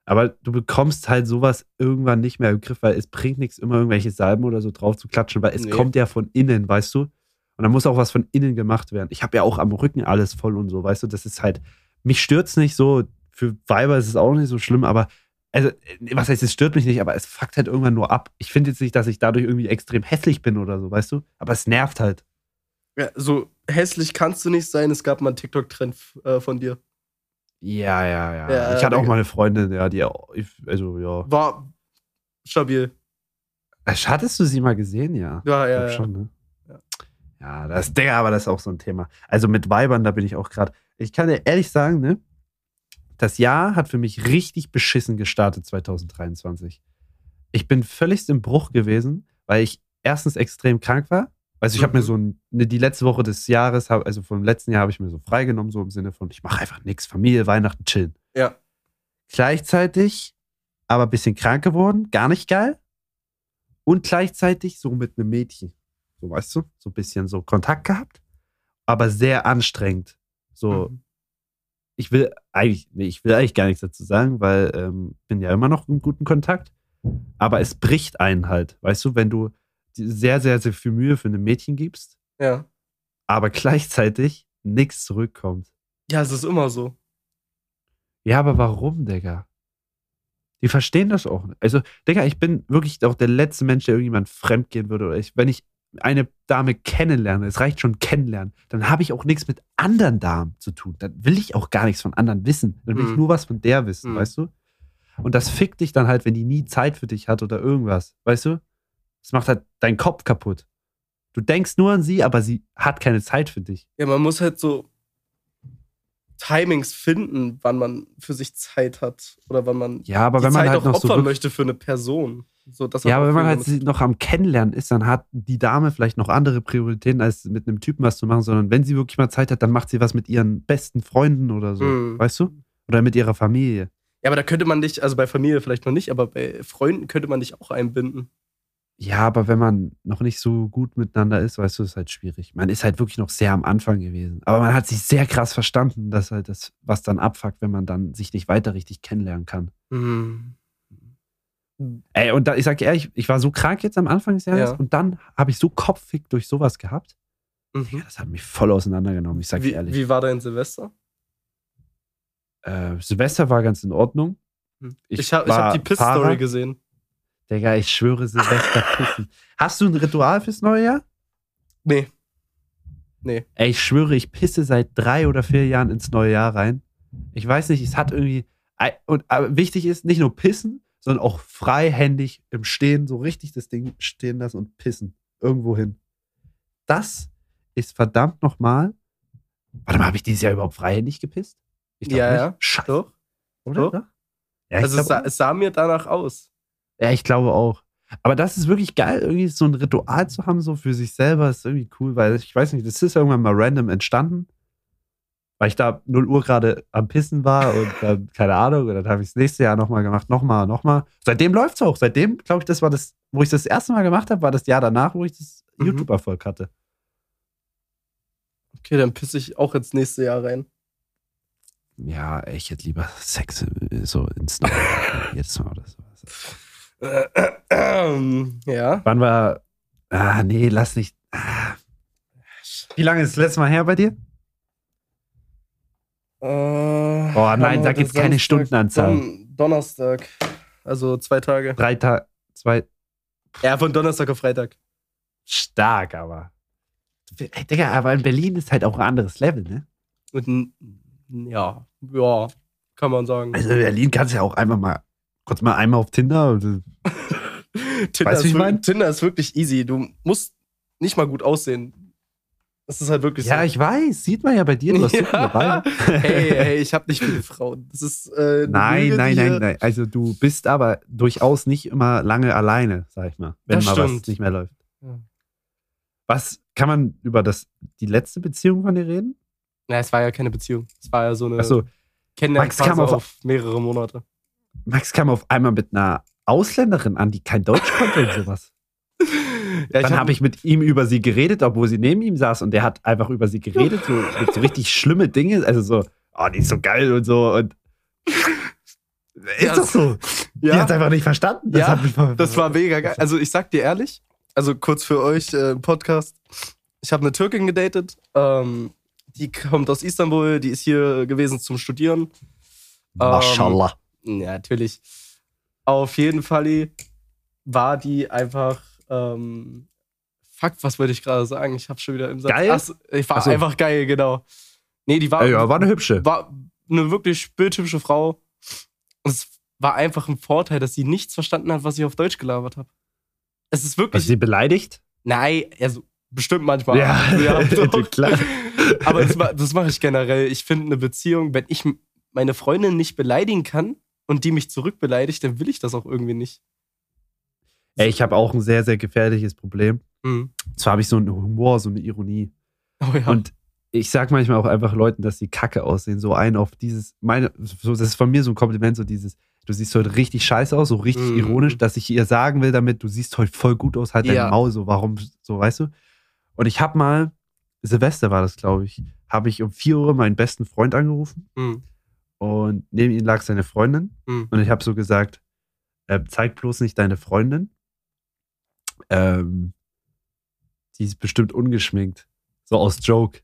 Aber du bekommst halt sowas irgendwann nicht mehr im Griff, weil es bringt nichts, immer irgendwelche Salben oder so drauf zu klatschen, weil es Nee. kommt ja von innen, weißt du? Und dann muss auch was von innen gemacht werden. Ich habe ja auch am Rücken alles voll und so, weißt du? Das ist halt, mich stört's nicht so. Für Weiber ist es auch nicht so schlimm, aber also, äh, was heißt, es stört mich nicht, aber es fuckt halt irgendwann nur ab. Ich finde jetzt nicht, dass ich dadurch irgendwie extrem hässlich bin oder so, weißt du? Aber es nervt halt. Ja, so hässlich kannst du nicht sein. Es gab mal einen TikTok-Trend äh, von dir. Ja, ja, ja. Ja, ich hatte auch mal eine Freundin, ja, die, auch- ich- also, ja. War stabil. Hattest du sie mal gesehen? Ja. Ja, Ich ja, glaub ja. schon, ne? Ja. Ja, das, Digga, aber das ist auch so ein Thema. Also mit Weibern, da bin ich auch gerade. Ich kann dir ehrlich sagen, ne? Das Jahr hat für mich richtig beschissen gestartet 2023. Ich bin völlig im Bruch gewesen, weil ich erstens extrem krank war. Also ich habe Mhm. mir so ein, ne, die letzte Woche des Jahres, hab, also vom letzten Jahr habe ich mir so freigenommen, so im Sinne von, ich mache einfach nichts, Familie, Weihnachten, chillen. Ja. Gleichzeitig aber ein bisschen krank geworden, gar nicht geil. Und gleichzeitig so mit einem Mädchen. So, weißt du, so ein bisschen so Kontakt gehabt, aber sehr anstrengend. So, Mhm. ich will eigentlich, nee, ich will eigentlich gar nichts dazu sagen, weil ähm, bin ja immer noch im guten Kontakt. Aber es bricht einen halt, weißt du, wenn du sehr, sehr, sehr viel Mühe für ein Mädchen gibst, Ja. aber gleichzeitig nichts zurückkommt. Ja, es ist immer so. Ja, aber warum, Digga? Die verstehen das auch nicht. Also, Digga, ich bin wirklich auch der letzte Mensch, der irgendjemand fremdgehen würde. Oder ich, wenn ich eine Dame kennenlerne, es reicht schon kennenlernen, dann habe ich auch nichts mit anderen Damen zu tun. Dann will ich auch gar nichts von anderen wissen. Dann will ich Mhm. nur was von der wissen, Mhm. weißt du? Und das fickt dich dann halt, wenn die nie Zeit für dich hat oder irgendwas, weißt du? Das macht halt deinen Kopf kaputt. Du denkst nur an sie, aber sie hat keine Zeit für dich. Ja, man muss halt so Timings finden, wann man für sich Zeit hat oder wann man Ja, aber die wenn man Zeit halt auch noch so opfern wirklich- möchte für eine Person. So, Ja, aber wenn man halt noch am Kennenlernen ist, dann hat die Dame vielleicht noch andere Prioritäten, als mit einem Typen was zu machen, sondern wenn sie wirklich mal Zeit hat, dann macht sie was mit ihren besten Freunden oder so, Mhm. weißt du? Oder mit ihrer Familie. Ja, aber da könnte man dich, also bei Familie vielleicht noch nicht, aber bei Freunden könnte man dich auch einbinden. Ja, aber wenn man noch nicht so gut miteinander ist, weißt du, ist halt schwierig. Man ist halt wirklich noch sehr am Anfang gewesen. Aber man hat sich sehr krass verstanden, dass halt das, was dann abfuckt, wenn man dann sich nicht weiter richtig kennenlernen kann. Mhm. Ey, und da, ich sag ehrlich, ich war so krank jetzt am Anfang des Jahres Ja. und dann habe ich so Kopffick durch sowas gehabt. Ja, Mhm. das hat mich voll auseinandergenommen, ich sag dir Wie, ehrlich. wie war dein Silvester? Äh, Silvester war ganz in Ordnung. Hm. Ich Ich, habe hab die Piss-Story gesehen. Digga, ich schwöre, Silvester pissen. Hast du ein Ritual fürs neue Jahr? Nee. Nee. Ey, ich schwöre, ich pisse seit drei oder vier Jahren ins neue Jahr rein. Ich weiß nicht, es hat irgendwie. Und aber wichtig ist, nicht nur pissen, sondern auch freihändig im Stehen so richtig das Ding stehen lassen und pissen. Irgendwo hin. Das ist verdammt nochmal. Warte mal, habe ich dieses Jahr überhaupt freihändig gepisst? Ich glaub Ja, nicht. ja. Scheiße. Doch. Oder? Doch. Ja, Also es glaub sah, es sah mir danach aus. Ja, ich glaube auch. Aber das ist wirklich geil, irgendwie so ein Ritual zu haben, so für sich selber, ist irgendwie cool, weil ich weiß nicht, das ist irgendwann mal random entstanden, weil ich da 0 Uhr gerade am Pissen war und dann, keine Ahnung, und dann habe ich es nächste Jahr nochmal gemacht, nochmal, nochmal. Seitdem läuft es auch. Seitdem, glaube ich, das war das, wo ich das erste Mal gemacht habe, war das Jahr danach, wo ich das Mhm. YouTube-Erfolg hatte. Okay, dann pisse ich auch ins nächste Jahr rein. Ja, ich hätte lieber Sex äh, so ins neue jetzt mal oder sowas. ja. Wann war. Ah, nee, lass nicht. Ah. Wie lange ist das letzte Mal her bei dir? Oh Oh nein, sag jetzt keine Stundenanzahl. Don Donnerstag. Also zwei Tage. Drei Tage, zwei. Ja, von Donnerstag auf Freitag. Stark, aber. Ey, Digga, aber in Berlin ist halt auch ein anderes Level, ne? Und ja, ja, kann man sagen. Also in Berlin kannst du ja auch einfach mal kurz mal einmal auf Tinder Tinder, weißt ist ich wir- mein? Tinder ist wirklich easy. Du musst nicht mal gut aussehen. Das ist halt wirklich Ja, so. ich weiß, sieht man ja bei dir, du hast so Ja. dabei. Hey, hey, ich habe nicht viele Frauen. Das ist äh, Nein, Lüge, nein, nein, nein. Also du bist aber durchaus nicht immer lange alleine, sag ich mal, wenn Das mal was stimmt. nicht mehr läuft. Ja. Was kann man über das, die letzte Beziehung von dir reden? Na, es war ja keine Beziehung. Es war ja so eine Achso, Max Kennenlernphase kam auf- auf mehrere Monate. Max kam auf einmal mit einer Ausländerin an, die kein Deutsch konnte und sowas. Ja, Dann hab- habe ich mit ihm über sie geredet, obwohl sie neben ihm saß und der hat einfach über sie geredet, so, so richtig schlimme Dinge, also so, oh, die ist so geil und so und ist Ja, doch so. Die ja, hat einfach nicht verstanden. Ja, hat mich mal- Das war mega geil. Also ich sag dir ehrlich, also kurz für euch äh, Podcast, ich habe eine Türkin gedatet, ähm, die kommt aus Istanbul, die ist hier gewesen zum Studieren. Mashallah. Ja, natürlich. Auf jeden Fall war die einfach, ähm, fuck, was wollte ich gerade sagen? Ich habe schon wieder im Satz. Geil? Ach ich war so. einfach geil, genau. Nee, die war, ja, war eine hübsche. war eine wirklich bildhübsche Frau. Und es war einfach ein Vorteil, dass sie nichts verstanden hat, was ich auf Deutsch gelabert habe. Es ist wirklich. sie beleidigt? Nein, also bestimmt manchmal. Ja, doch. klar. Aber das, das mache ich generell. Ich finde eine Beziehung, wenn ich meine Freundin nicht beleidigen kann und die mich zurückbeleidigt, dann will ich das auch irgendwie nicht. Ey, ich habe auch ein sehr, sehr gefährliches Problem. Mhm. Zwar habe ich so einen Humor, so eine Ironie. Oh ja. Und ich sag manchmal auch einfach Leuten, dass sie kacke aussehen. So ein auf dieses, meine, so, das ist von mir so ein Kompliment, so dieses, du siehst heute richtig scheiße aus, so richtig Mhm. ironisch, dass ich ihr sagen will damit, du siehst heute voll gut aus, halt Ja. dein Maul, so, warum, so, weißt du? Und ich habe mal, Silvester war das, glaube ich, habe ich um 4 Uhr meinen besten Freund angerufen Mhm. Und neben ihm lag seine Freundin Mhm. und ich habe so gesagt, äh, zeig bloß nicht deine Freundin. Ähm, die ist bestimmt ungeschminkt. So aus Joke.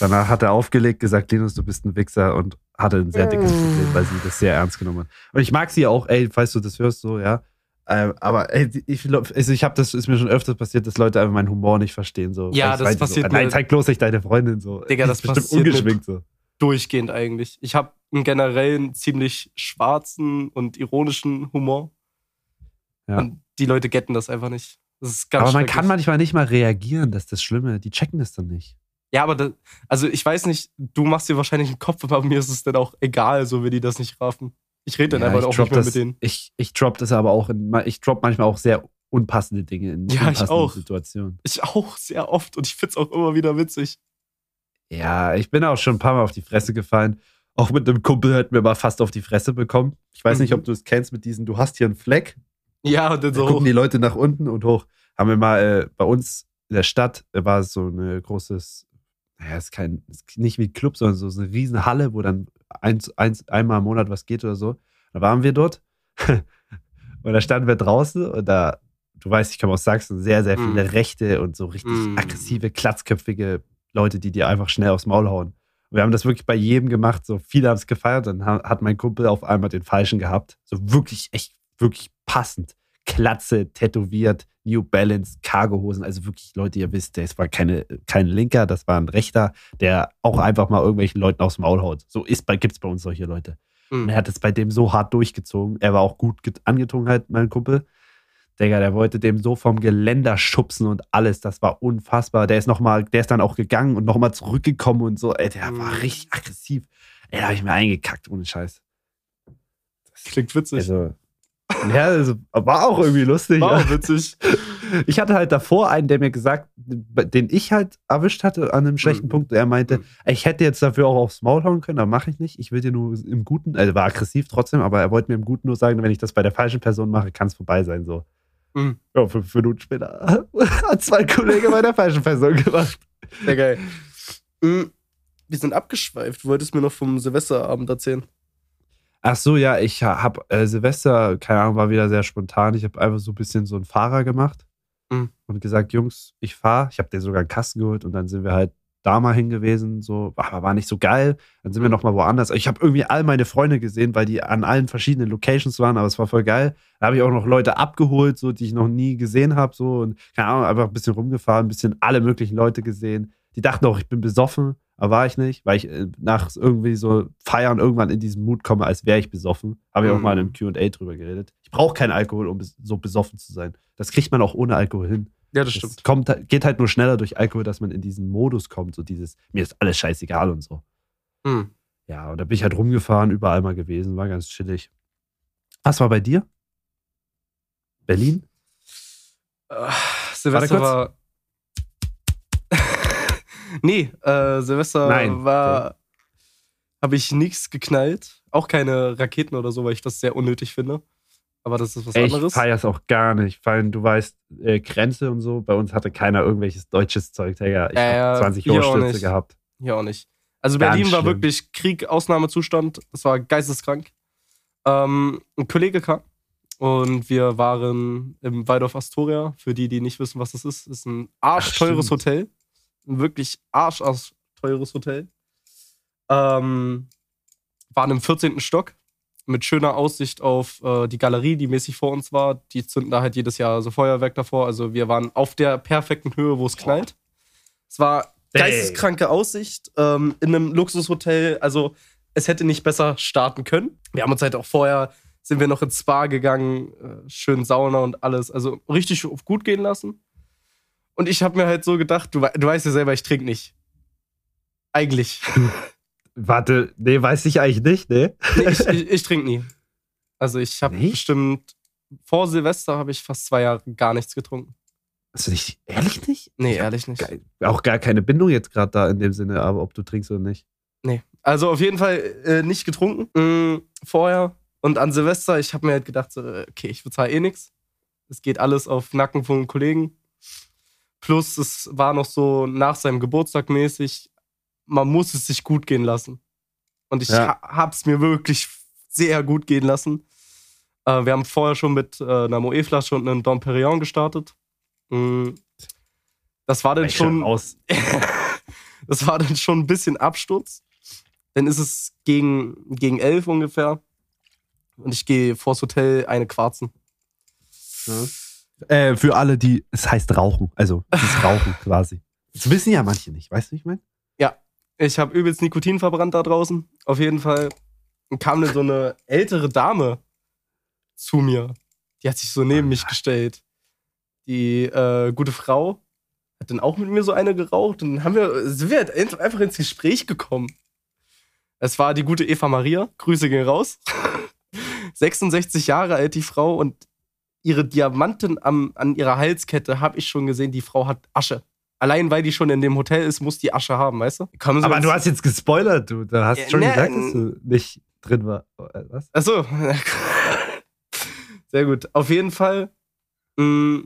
Danach hat er aufgelegt, gesagt, Linus, du bist ein Wichser und hatte ein sehr dickes Problem, weil sie das sehr ernst genommen hat. Und ich mag sie auch, ey, falls du das hörst, so, ja. Ähm, aber ey, ich, also ich habe das, ist mir schon öfters passiert, dass Leute einfach meinen Humor nicht verstehen. So, Ja, das passiert so, Nein, zeig bloß nicht deine Freundin so. Digga, das ist bestimmt ungeschminkt so. Durchgehend eigentlich. Ich habe einen generellen ziemlich schwarzen und ironischen Humor. Ja. Und die Leute getten das einfach nicht. Das Aber man kann manchmal nicht mal reagieren, das ist das Schlimme. Die checken das dann nicht. Ja, aber das, also ich weiß nicht, du machst dir wahrscheinlich einen Kopf, aber mir ist es dann auch egal, so wenn die das nicht raffen. Ich rede dann Ja, einfach ich auch nicht mehr das, mit denen. Ich, ich drop das aber auch in, ich drop manchmal auch sehr unpassende Dinge in Ja, ich unpassenden auch. Situationen. Ich auch sehr oft und ich find's auch immer wieder witzig. Ja, ich bin auch schon ein paar Mal auf die Fresse gefallen. Auch mit einem Kumpel hat mir mal fast auf die Fresse bekommen. Ich weiß nicht, Mhm. ob du es kennst mit diesen, du hast hier einen Fleck Ja, und dann Da so gucken hoch. die Leute nach unten und hoch. Haben wir mal äh, bei uns in der Stadt äh, war so ein großes, naja, ist kein, ist nicht wie ein Club, sondern so eine riesen Halle, wo dann eins, eins, einmal im Monat was geht oder so. Da waren wir dort und da standen wir draußen und da, du weißt, ich komme aus Sachsen, sehr, sehr viele Mm. Rechte und so richtig Mm. aggressive, klatzköpfige Leute, die dir einfach schnell aufs Maul hauen. Und wir haben das wirklich bei jedem gemacht, so viele haben es gefeiert, dann ha- hat mein Kumpel auf einmal den Falschen gehabt. So wirklich, echt, wirklich passend. Klatze, tätowiert, New Balance, Cargohosen, also wirklich Leute, ihr wisst, das war keine, kein Linker, das war ein Rechter, der auch einfach mal irgendwelchen Leuten aufs Maul haut. So ist bei, gibt's bei uns solche Leute. Und Mhm. er hat es bei dem so hart durchgezogen. Er war auch gut angezogen, halt, mein Kumpel. Digga, der wollte dem so vom Geländer schubsen und alles. Das war unfassbar. Der ist noch mal, der ist dann auch gegangen und nochmal zurückgekommen und so. Ey, der war Mhm. richtig aggressiv. Ey, da hab ich mir eingekackt, ohne Scheiß. Klingt witzig. Also, ja, also, war auch irgendwie lustig. War auch witzig. Ich hatte halt davor einen, der mir gesagt, den ich halt erwischt hatte an einem schlechten Mhm. Punkt. Er meinte, Mhm. ich hätte jetzt dafür auch aufs Maul hauen können, aber mache ich nicht. Ich will dir nur im Guten, also war aggressiv trotzdem, aber er wollte mir im Guten nur sagen, wenn ich das bei der falschen Person mache, kann es vorbei sein. So. Mhm. Ja, fünf Minuten später hat zwei Kollegen bei der falschen Person gemacht. Sehr geil. Mhm. Wir sind abgeschweift. Du wolltest mir noch vom Silvesterabend erzählen. Ach so, ja, ich habe äh, Silvester, keine Ahnung, war wieder sehr spontan. Ich habe einfach so ein bisschen so einen Fahrer gemacht Mhm. und gesagt, Jungs, ich fahre. Ich habe dir sogar einen Kasten geholt und dann sind wir halt da mal hingewiesen, so, aber war nicht so geil. Dann sind wir Mhm. noch mal woanders. Ich habe irgendwie all meine Freunde gesehen, weil die an allen verschiedenen Locations waren, aber es war voll geil. Da habe ich auch noch Leute abgeholt, so die ich noch nie gesehen habe, so und keine Ahnung, einfach ein bisschen rumgefahren, ein bisschen alle möglichen Leute gesehen. Die dachten auch, ich bin besoffen, aber war ich nicht, weil ich äh, nach irgendwie so Feiern irgendwann in diesen Mut komme, als wäre ich besoffen. Habe ich auch Mhm. mal in einem Q&A drüber geredet. Ich brauche keinen Alkohol, um so besoffen zu sein. Das kriegt man auch ohne Alkohol hin. Ja, das stimmt. kommt, geht halt nur schneller durch Alkohol, dass man in diesen Modus kommt, so dieses, mir ist alles scheißegal und so. Mhm. Ja, und da bin ich halt rumgefahren, überall mal gewesen, war ganz chillig. Was war bei dir? Berlin? Äh, Silvester war. nee, äh, Silvester Nein, war. Habe ich nichts geknallt. Auch keine Raketen oder so, weil ich das sehr unnötig finde. Aber das ist was ich anderes. feier's auch gar nicht. Vor allem, du weißt, äh, Grenze und so, bei uns hatte keiner irgendwelches deutsches Zeug, Digga. Ich Ja, hab ja, 20 hier auch Ohrstütze nicht. gehabt. Hier auch nicht. Also Ganz Berlin war schlimm. wirklich Krieg, Ausnahmezustand. Das war geisteskrank. Ähm, ein Kollege kam und wir waren im Waldorf Astoria. Für die, die nicht wissen, was das ist, ist ein arschteures. Hotel. Ein wirklich arsch, arsch teures Hotel. Ähm, waren im 14. Stock mit schöner Aussicht auf äh, die Galerie, die mäßig vor uns war. Die zünden da halt jedes Jahr so Feuerwerk davor. Also wir waren auf der perfekten Höhe, wo es knallt. Es war geisteskranke Aussicht ähm, in einem Luxushotel. Also es hätte nicht besser starten können. Wir haben uns halt auch vorher, sind wir noch ins Spa gegangen, äh, schön Sauna und alles. Also richtig gut gehen lassen. Und ich habe mir halt so gedacht, du, du weißt ja selber, ich trinke nicht. Eigentlich. Warte, nee, weiß ich eigentlich nicht, ne? Nee, ich ich, ich trinke nie. Also ich habe bestimmt, vor Silvester habe ich fast zwei Jahre gar nichts getrunken. Hast du nicht, ehrlich nicht? Nee, ehrlich nicht. Auch gar keine Bindung jetzt gerade da in dem Sinne, aber ob du trinkst oder nicht. Nee. Also auf jeden Fall äh, nicht getrunken mm, vorher. Und an Silvester, ich habe mir halt gedacht, so, okay, ich bezahle eh nichts. Es geht alles auf Nacken von Kollegen. Plus, es war noch so nach seinem Geburtstag mäßig, man muss es sich gut gehen lassen. Und ich Ja. ha hab's mir wirklich sehr gut gehen lassen. Äh, wir haben vorher schon mit äh, einer Moe-Flasche und einem Dom Perignon gestartet. Mm, das war dann Ich schon aus. das war dann schon ein bisschen Absturz. Dann ist es gegen, gegen elf ungefähr. Und ich gehe vors Hotel eine Quarzen. Äh, für alle, die, es heißt Rauchen. Also, es ist Rauchen quasi. Das wissen ja manche nicht, weißt du, wie ich meine? Ich habe übelst Nikotin verbrannt da draußen. Auf jeden Fall kam dann so eine ältere Dame zu mir. Die hat sich so neben mich gestellt. Die äh, gute Frau hat dann auch mit mir so eine geraucht. Und dann haben wir, sind wir halt einfach ins Gespräch gekommen. Es war die gute Eva Maria. Grüße gehen raus. 66 Jahre alt, die Frau. Und ihre Diamanten am, an ihrer Halskette habe ich schon gesehen. Die Frau hat Asche. Allein weil die schon in dem Hotel ist, muss die Asche haben, weißt du? Aber du hast jetzt gespoilert, du. Da hast Ja, schon ne, gesagt, dass du nicht drin war. Äh, Was? Achso. Sehr gut. Auf jeden Fall mh,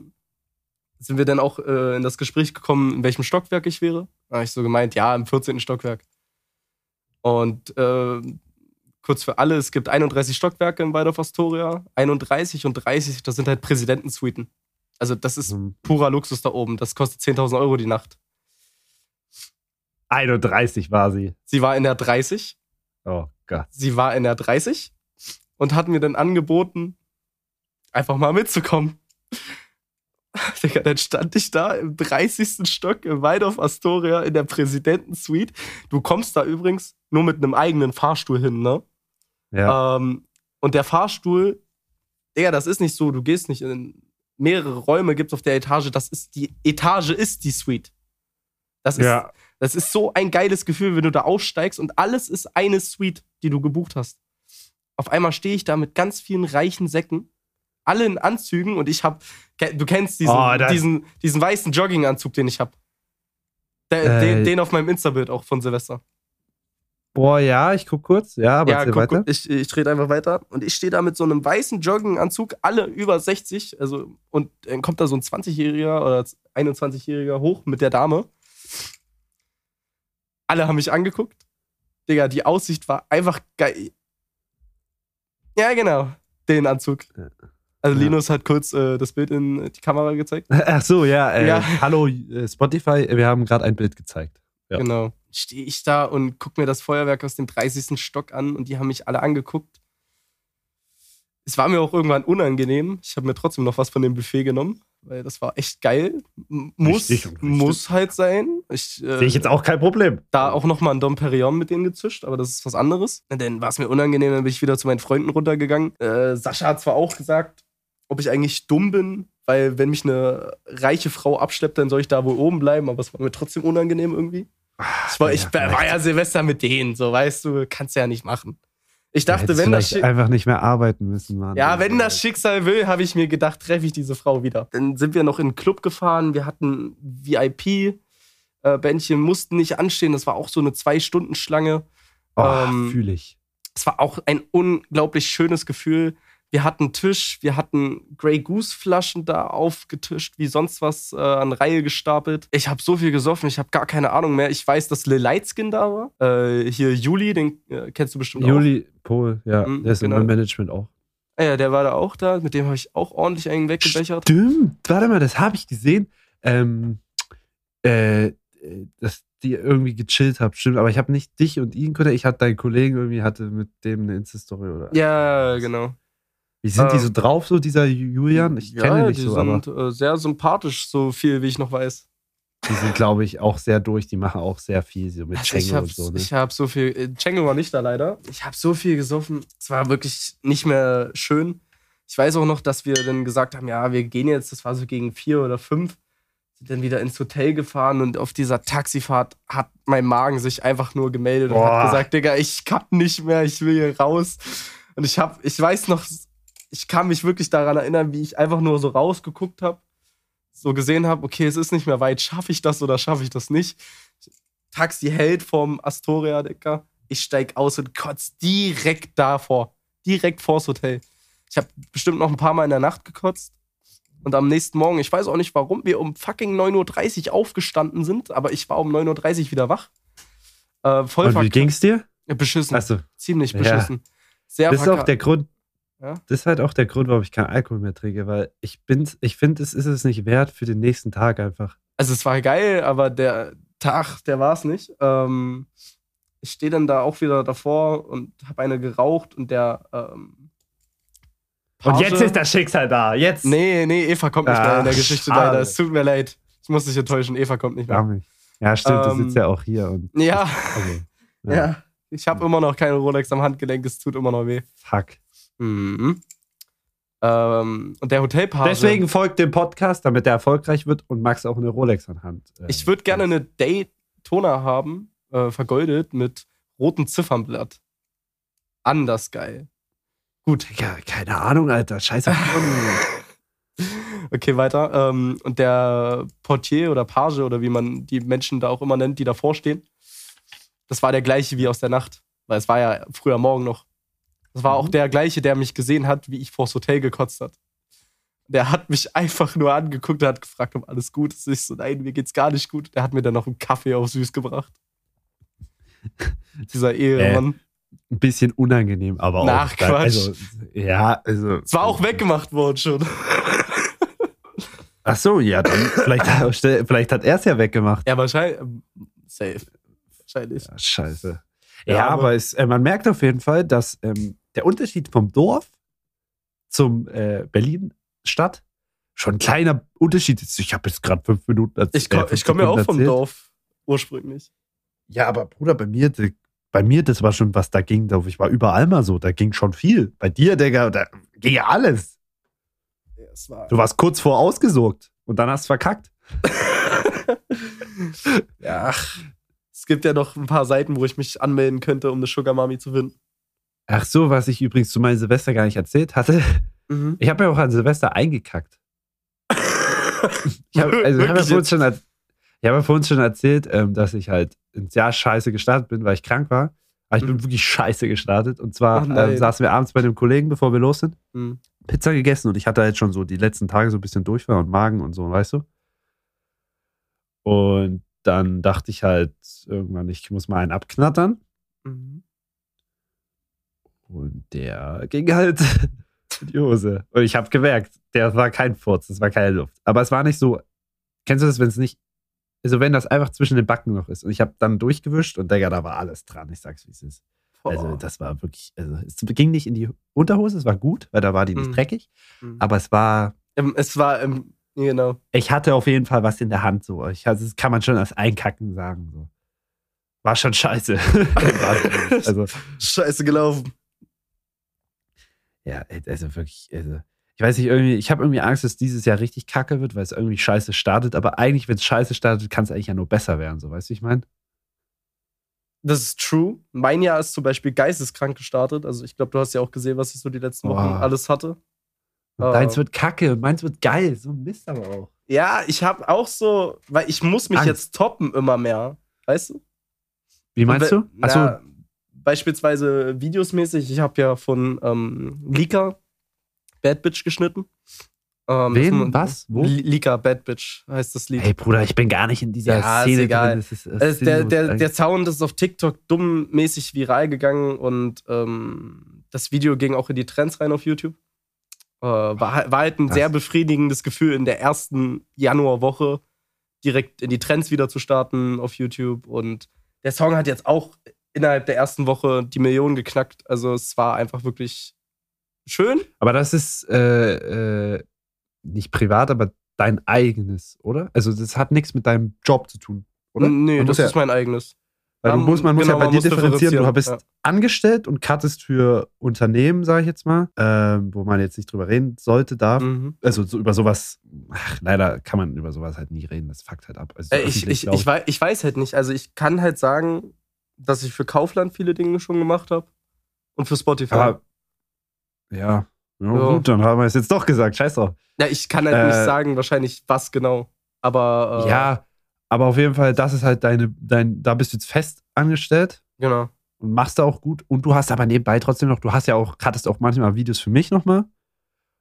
sind wir dann auch äh, in das Gespräch gekommen, in welchem Stockwerk ich wäre. Da habe ich so gemeint, ja, im 14. Stockwerk. Und äh, kurz für alle, es gibt 31 Stockwerke in Waldorf Astoria. 31 und 30, das sind halt Präsidentensuiten. Also das ist Hm. purer Luxus da oben. Das kostet 10.000 Euro die Nacht. 31 war sie. Sie war in der 30. Oh Gott. Sie war in der 30 und hat mir dann angeboten, einfach mal mitzukommen. Digga, dann stand ich da im 30. Stock im Waldorf Astoria in der Präsidentensuite. Du kommst da übrigens nur mit einem eigenen Fahrstuhl hin, ne? Ja. Ähm, und der Fahrstuhl, Digga, das ist nicht so, du gehst nicht in mehrere Räume, gibt's auf der Etage, das ist die Etage ist die Suite. Das ist, ja. das ist so ein geiles Gefühl, wenn du da aussteigst und alles ist eine Suite, die du gebucht hast. Auf einmal stehe ich da mit ganz vielen reichen Säcken, alle in Anzügen und ich hab, ke- du kennst diesen, Oh, diesen, diesen weißen Jogginganzug, den ich hab. Der, Äh, den, den auf meinem Insta-Bild auch von Silvester. Boah, ja, ich guck kurz. Ja, aber Ja, guck, weiter. guck, ich, ich trete einfach weiter. Und ich stehe da mit so einem weißen Jogginganzug, alle über 60. Also, und dann kommt da so ein 20-Jähriger oder 21-Jähriger hoch mit der Dame. Alle haben mich angeguckt. Digga, die Aussicht war einfach geil. Ja, genau. Den Anzug. Also, Ja. Linus hat kurz äh, das Bild in die Kamera gezeigt. Ach so, ja. Äh, Ja. Hallo äh, Spotify, wir haben gerade ein Bild gezeigt. Ja. Genau. Stehe ich da und guck mir das Feuerwerk aus dem 30. Stock an und die haben mich alle angeguckt. Es war mir auch irgendwann unangenehm. Ich habe mir trotzdem noch was von dem Buffet genommen, weil das war echt geil. Muss, Richtig und richtig. muss halt sein. Ich, äh, Sehe ich jetzt auch kein Problem. da auch nochmal ein Dom Perignon mit denen gezischt, aber das ist was anderes. Dann war es mir unangenehm, dann bin ich wieder zu meinen Freunden runtergegangen. Äh, Sascha hat zwar auch gesagt, ob ich eigentlich dumm bin, weil wenn mich eine reiche Frau abschleppt, dann soll ich da wohl oben bleiben, aber es war mir trotzdem unangenehm irgendwie. Ich war, ich Ja, war vielleicht- ja Silvester mit denen, so weißt du, kannst ja nicht machen. Ich Du dachte, hättest wenn das, vielleicht Schi- einfach nicht mehr arbeiten müssen, Mann. ja, wenn das Schicksal will, habe ich mir gedacht, treffe ich diese Frau wieder. Dann sind wir noch in den Club gefahren, wir hatten VIP-Bändchen, mussten nicht anstehen, das war auch so eine Zwei-Stunden-Schlange. oh, ähm, fühle ich. Es war auch ein unglaublich schönes Gefühl. Wir hatten Tisch, wir hatten Grey Goose Flaschen da aufgetischt, wie sonst was äh, an Reihe gestapelt. Ich habe so viel gesoffen, ich habe gar keine Ahnung mehr. Ich weiß, dass Lil Lightskin da war. Äh, hier Juli, den äh, kennst du bestimmt Juli Pohl, ja, Mhm, der ist genau. in meinem Management auch. auch. Ah Ja, der war da auch da. Mit dem habe ich auch ordentlich einen weggebechert. Stimmt, warte mal, das habe ich gesehen. Ähm, äh, dass die irgendwie gechillt habt, stimmt. Aber ich habe nicht dich und ihn können. Ich hatte deinen Kollegen irgendwie, hatte mit dem eine Insta-Story oder. Ja, genau. Wie sind die Ähm, so drauf, so dieser Julian? Ich kenne ihn nicht die so, aber sind äh, sehr sympathisch, so viel wie ich noch weiß. die sind, glaube ich, auch sehr durch. Die machen auch sehr viel so mit Also habe und so. Ne? ich hab so viel. äh, Cengel war nicht da leider. Ich habe so viel gesoffen. Es war wirklich nicht mehr schön. Ich weiß auch noch, dass wir dann gesagt haben, ja, wir gehen jetzt, das war so gegen vier oder fünf, sind dann wieder ins Hotel gefahren und auf dieser Taxifahrt hat mein Magen sich einfach nur gemeldet und Boah. hat gesagt, Digga, ich kann nicht mehr, ich will hier raus. Und ich habe, ich weiß noch, ich kann mich wirklich daran erinnern, wie ich einfach nur so rausgeguckt habe, so gesehen habe, okay, es ist nicht mehr weit, schaffe ich das oder schaffe ich das nicht? Taxi hält vom Astoria, Digga. Ich steig aus und kotz direkt davor. Direkt vors Hotel. Ich habe bestimmt noch ein paar Mal in der Nacht gekotzt. Und am nächsten Morgen, ich weiß auch nicht, warum wir um fucking 9.30 Uhr aufgestanden sind, aber ich war um 9.30 Uhr wieder wach. Äh, voll Und wie ging's dir? Beschissen. Achso, Ziemlich Ja. beschissen. Sehr das ist auch der Grund. Ja? Das ist halt auch der Grund, warum ich keinen Alkohol mehr trinke, weil ich bin, ich finde, es ist es nicht wert für den nächsten Tag einfach. Also es war geil, aber der Tag, der war es nicht. Ähm, ich stehe dann da auch wieder davor und habe eine geraucht und der ähm, Und Page- jetzt ist das Schicksal da. Jetzt. Nee, nee, Eva kommt nicht mehr in der Geschichte schade. leider. Es tut mir leid. Ich muss dich enttäuschen, Eva kommt nicht mehr. Gar nicht. Ja, stimmt, du Ähm, sitzt ja auch hier und. Ja, Okay. ja. Ich habe immer noch keine Rolex am Handgelenk, es tut immer noch weh. Fuck. Mhm. Ähm, und der Hotelpage. Deswegen folgt dem Podcast, damit er erfolgreich wird und Max auch eine Rolex anhand. äh, Ich würde gerne eine Daytona haben, äh, vergoldet mit rotem Ziffernblatt. Anders geil. Gut. Ja, keine Ahnung, Alter. Scheiße. Okay, weiter. Ähm, und der Portier oder Page oder wie man die Menschen da auch immer nennt, die davor stehen, das war der gleiche wie aus der Nacht. Weil es war ja früher Morgen noch. Das war auch Mhm. der gleiche, der mich gesehen hat, wie ich vors Hotel gekotzt hat. Der hat mich einfach nur angeguckt und hat gefragt, ob alles gut ist. Ich so, nein, mir geht's gar nicht gut. Der hat mir dann noch einen Kaffee auf süß gebracht. Dieser Ehemann. Ein bisschen unangenehm, aber auch. Ach, dann- Quatsch. Also, ja, also. Es war auch weggemacht worden schon. Ach so, ja, dann vielleicht, vielleicht hat er es ja weggemacht. Ja, wahrscheinlich. ähm, Safe. Wahrscheinlich. Ja, scheiße. Ja, Ja, aber- aber es, äh, man merkt auf jeden Fall, dass ähm, der Unterschied vom Dorf zum äh, Berlin-Stadt schon ein kleiner Unterschied ist. Ich habe jetzt gerade fünf Minuten erzählt. Ich, komm, ich komme ja auch vom erzählt. Dorf. Ursprünglich. Ja, aber Bruder, bei mir, bei mir, das war schon, was da ging. Ich war überall mal so, da ging schon viel. Bei dir, Digga, da ging ja alles. Ja, war. Du warst kurz vor ausgesorgt und dann hast du verkackt. Ja, ach, es gibt ja noch ein paar Seiten, wo ich mich anmelden könnte, um eine Sugar Mami zu finden. Ach so, was ich übrigens zu meinem Silvester gar nicht erzählt hatte. Mhm. Ich habe ja auch an Silvester eingekackt. Ich habe also ich hab ja vorhin schon, ich hab ja vorhin schon erzählt, ähm, dass ich halt ins Jahr scheiße gestartet bin, weil ich krank war. Aber ich bin Mhm. wirklich scheiße gestartet. Und zwar ähm, saßen wir abends bei einem Kollegen, bevor wir los sind, Mhm. Pizza gegessen und ich hatte halt schon so die letzten Tage so ein bisschen Durchfall und Magen und so, weißt du? Und dann dachte ich halt irgendwann, ich muss mal einen abknattern. Mhm. Und der ging halt in die Hose. Und ich habe gemerkt, der war kein Furz, das war keine Luft. Aber es war nicht so, kennst du das, wenn es nicht, also wenn das einfach zwischen den Backen noch ist. Und ich habe dann durchgewischt und Digga, da war alles dran. Ich sag's, wie es ist. Also das war wirklich, also es ging nicht in die Unterhose, es war gut, weil da war die nicht Mhm. dreckig. Mhm. Aber es war, Ähm, es war, ähm, genau. ich hatte auf jeden Fall was in der Hand so. Ich, also das kann man schon als Einkacken sagen. So. War schon scheiße. also Scheiße gelaufen. Ja, also wirklich, also ich weiß nicht, irgendwie, ich habe irgendwie Angst, dass dieses Jahr richtig kacke wird, weil es irgendwie scheiße startet. Aber eigentlich, wenn es scheiße startet, kann es eigentlich ja nur besser werden, so weißt du, ich meine? Das ist true. Mein Jahr ist zum Beispiel geisteskrank gestartet. Also ich glaube, du hast ja auch gesehen, was ich so die letzten Wochen Boah. alles hatte. Und. Deins wird kacke und meins wird geil. So Mist aber auch. Ja, ich habe auch so, weil ich muss mich Angst. jetzt toppen immer mehr. Weißt du? Wie meinst du? Achso, beispielsweise videosmäßig, ich habe ja von ähm, Lika Bad Bitch geschnitten. Ähm, Wen? das- Was? Wo? Li- Lika Bad Bitch heißt das Lied. hey Bruder, ich bin gar nicht in dieser Ja, ist Szene egal. drin. Das ist, das ist der, der, der Sound ist auf TikTok dummmäßig viral gegangen und ähm, das Video ging auch in die Trends rein auf YouTube. Äh, war, halt- war halt ein Krass. sehr befriedigendes Gefühl, in der ersten Januarwoche direkt in die Trends wieder zu starten auf YouTube. Und der Song hat jetzt auch innerhalb der ersten Woche die Millionen geknackt. Also es war einfach wirklich schön. aber das ist äh, äh, nicht privat, aber dein eigenes, oder? Also das hat nichts mit deinem Job zu tun, oder? Nee, das ja- ist mein eigenes. Weil du Ähm, musst, man muss genau, ja bei man dir muss differenzieren. Du differenzieren, bist ja. angestellt und cuttest für Unternehmen, sage ich jetzt mal, ähm, wo man jetzt nicht drüber reden sollte, darf. Mhm. Also so über sowas, ach, leider kann man über sowas halt nie reden. Das fuckt halt ab. Also so Äh, ich, ich, ich, weiß, ich weiß halt nicht. Also ich kann halt sagen, dass ich für Kaufland viele Dinge schon gemacht habe. Und für Spotify. Aber ja. ja, gut, dann haben wir es jetzt doch gesagt. Scheiß drauf. ja, ich kann halt äh, nicht sagen, wahrscheinlich was genau. Aber äh, Ja, aber auf jeden Fall, das ist halt deine, dein, da bist du jetzt fest angestellt genau. und machst da auch gut. Und du hast aber nebenbei trotzdem noch, du hast ja auch, hattest auch manchmal Videos für mich nochmal.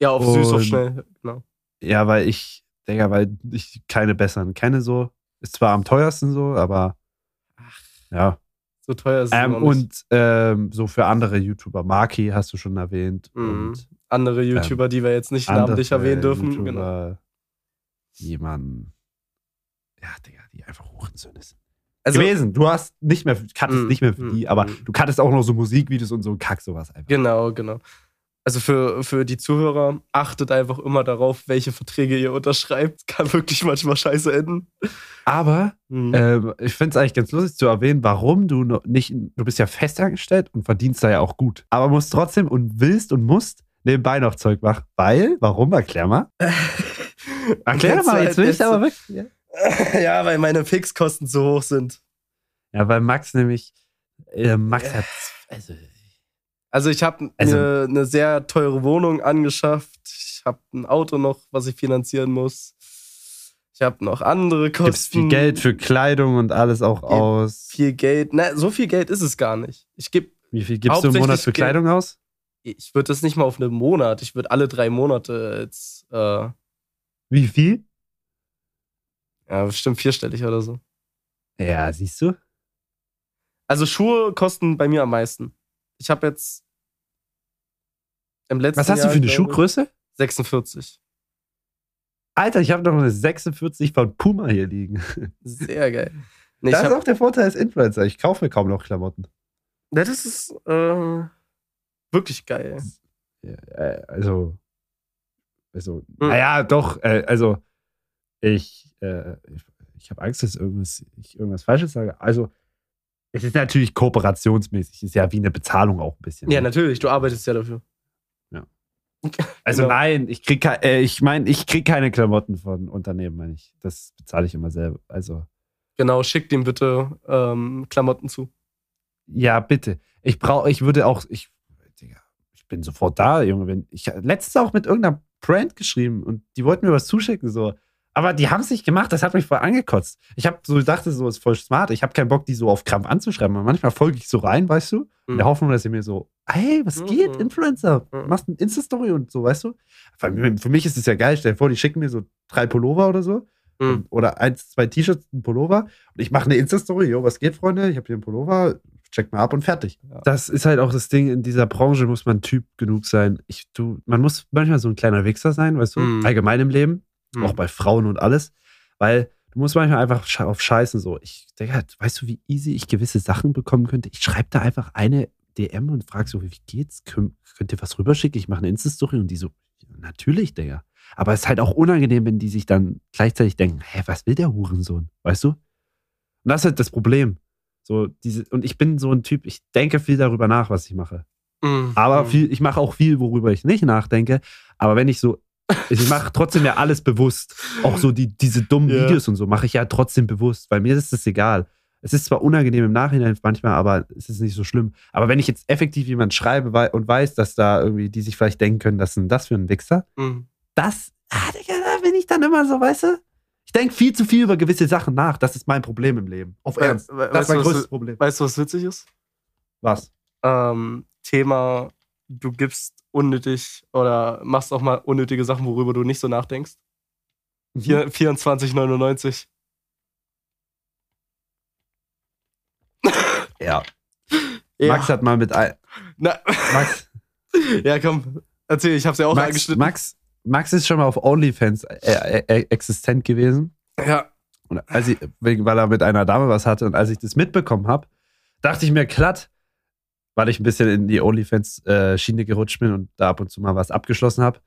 Ja, auf süß, auf Und- schnell. Genau. Ja, weil ich, Digga, weil ich keine besseren kenne so. Ist zwar am teuersten so, aber ja. So teuer ist es Ähm, und ähm, so für andere YouTuber, Maki hast du schon erwähnt. Mhm. Und andere YouTuber, die wir jetzt nicht namentlich erwähnen dürfen. YouTuber, Genau. Man, ja, Digga, die einfach Hurensöhne sind. Also, gewesen. Du hast nicht mehr, cuttest Mm, nicht mehr für mm, die, aber mm. du cuttest auch noch so Musikvideos und so Kack sowas einfach. Genau, genau. Also für, für die Zuhörer, achtet einfach immer darauf, welche Verträge ihr unterschreibt. Kann wirklich manchmal scheiße enden. Aber Mhm. ähm, ich finde es eigentlich ganz lustig zu erwähnen, warum du nicht, du bist ja festangestellt und verdienst da ja auch gut. Aber musst trotzdem und willst und musst nebenbei noch Zeug machen. Weil, warum? Erklär mal. Erklär mal, jetzt will ich aber wirklich. Ja. ja, weil meine Fixkosten zu hoch sind. ja, weil Max nämlich, äh, Max Ja. hat, also, Also ich habe Also- mir eine sehr teure Wohnung angeschafft. Ich habe ein Auto noch, was ich finanzieren muss. Ich habe noch andere Kosten. gibst viel Geld für Kleidung und alles auch Viel- aus. Viel Geld. Na, so viel Geld ist es gar nicht. Ich gebe Wie viel gibst du im Monat für Geld- Kleidung aus? Ich würde das nicht mal auf einen Monat. Ich würde alle drei Monate jetzt, äh, Wie viel? ja, bestimmt vierstellig oder so. Ja, siehst du? Also Schuhe kosten bei mir am meisten. Ich habe jetzt im letzten Was hast Jahr, du für eine Schuhgröße? 46. Alter, ich habe noch eine 46 von Puma hier liegen. Sehr geil. Nee, das ist hab, auch der Vorteil als Influencer. Ich kaufe mir kaum noch Klamotten. Das ist äh, wirklich geil. Äh, also, also, Hm. naja, doch, äh, also, ich, äh, ich, ich habe Angst, dass irgendwas, ich irgendwas Falsches sage. Also, es ist natürlich kooperationsmäßig, ist ja wie eine Bezahlung auch ein bisschen. Ja, ne? natürlich, du arbeitest ja dafür. Also genau. nein, ich krieg, äh, ich meine, ich krieg keine Klamotten von Unternehmen, meine ich. Das bezahle ich immer selber. Also, Genau, schick dem bitte ähm, Klamotten zu. ja, bitte. Ich brauche, ich würde auch, ich, Digga, ich bin sofort da, Junge. Wenn, ich hab letztens auch mit irgendeiner Brand geschrieben und die wollten mir was zuschicken, so. Aber die haben es nicht gemacht, das hat mich voll angekotzt. Ich habe so dachte, so ist voll smart. Ich habe keinen Bock, die so auf Krampf anzuschreiben. Aber manchmal folge ich so rein, weißt du? In Mhm. der Hoffnung, dass sie mir so, hey, was Mhm. geht, Influencer? Mhm. Machst eine Insta-Story und so, weißt du? Für, für mich ist es ja geil. Stell dir vor, die schicken mir so drei Pullover oder so. Mhm. Oder eins, zwei T-Shirts, ein Pullover. Und ich mache eine Insta-Story. Jo, was geht, Freunde? Ich habe hier einen Pullover. Check mal ab und fertig. Ja. Das ist halt auch das Ding. In dieser Branche muss man Typ genug sein. Ich, du, man muss manchmal so ein kleiner Wichser sein, weißt du? Mhm. Allgemein im Leben. Mhm. Auch bei Frauen und alles. Weil du musst manchmal einfach auf Scheißen so. Ich denke, weißt du, wie easy ich gewisse Sachen bekommen könnte? Ich schreibe da einfach eine DM und frage so, wie geht's? Könnt, könnt ihr was rüberschicken? Ich mache eine Insta-Story und die so, natürlich, Digga. Aber es ist halt auch unangenehm, wenn die sich dann gleichzeitig denken, hä, was will der Hurensohn? Weißt du? Und das ist halt das Problem. So, diese, und ich bin so ein Typ, ich denke viel darüber nach, was ich mache. Mhm. Aber Mhm. viel, ich mache auch viel, worüber ich nicht nachdenke. Aber wenn ich so, ich mache trotzdem ja alles bewusst. Auch so die, diese dummen Ja. Videos und so mache ich ja trotzdem bewusst, weil mir ist es egal. Es ist zwar unangenehm im Nachhinein manchmal, aber es ist nicht so schlimm. Aber wenn ich jetzt effektiv jemand schreibe und weiß, dass da irgendwie, die sich vielleicht denken können, das ist das für ein Wichser, Mhm. das, ah, Digga, da bin ich dann immer so, weißt du? Ich denke viel zu viel über gewisse Sachen nach. Das ist mein Problem im Leben. Auf Ernst. Das ist mein du, größtes Problem. Weißt du, was witzig ist? Was? Ähm, Thema, du gibst unnötig oder machst auch mal unnötige Sachen, worüber du nicht so nachdenkst. Mhm. Vier- 24,99. Ja. Ja. Max hat mal mit ein, Na, Max, ja, komm, erzähl, ich hab's ja auch Max, angeschnitten. Max, Max ist schon mal auf OnlyFans äh, äh, existent gewesen. Ja, Und als ich, weil er mit einer Dame was hatte und als ich das mitbekommen habe, dachte ich mir glatt, weil ich ein bisschen in die OnlyFans-Schiene gerutscht bin und da ab und zu mal was abgeschlossen habe,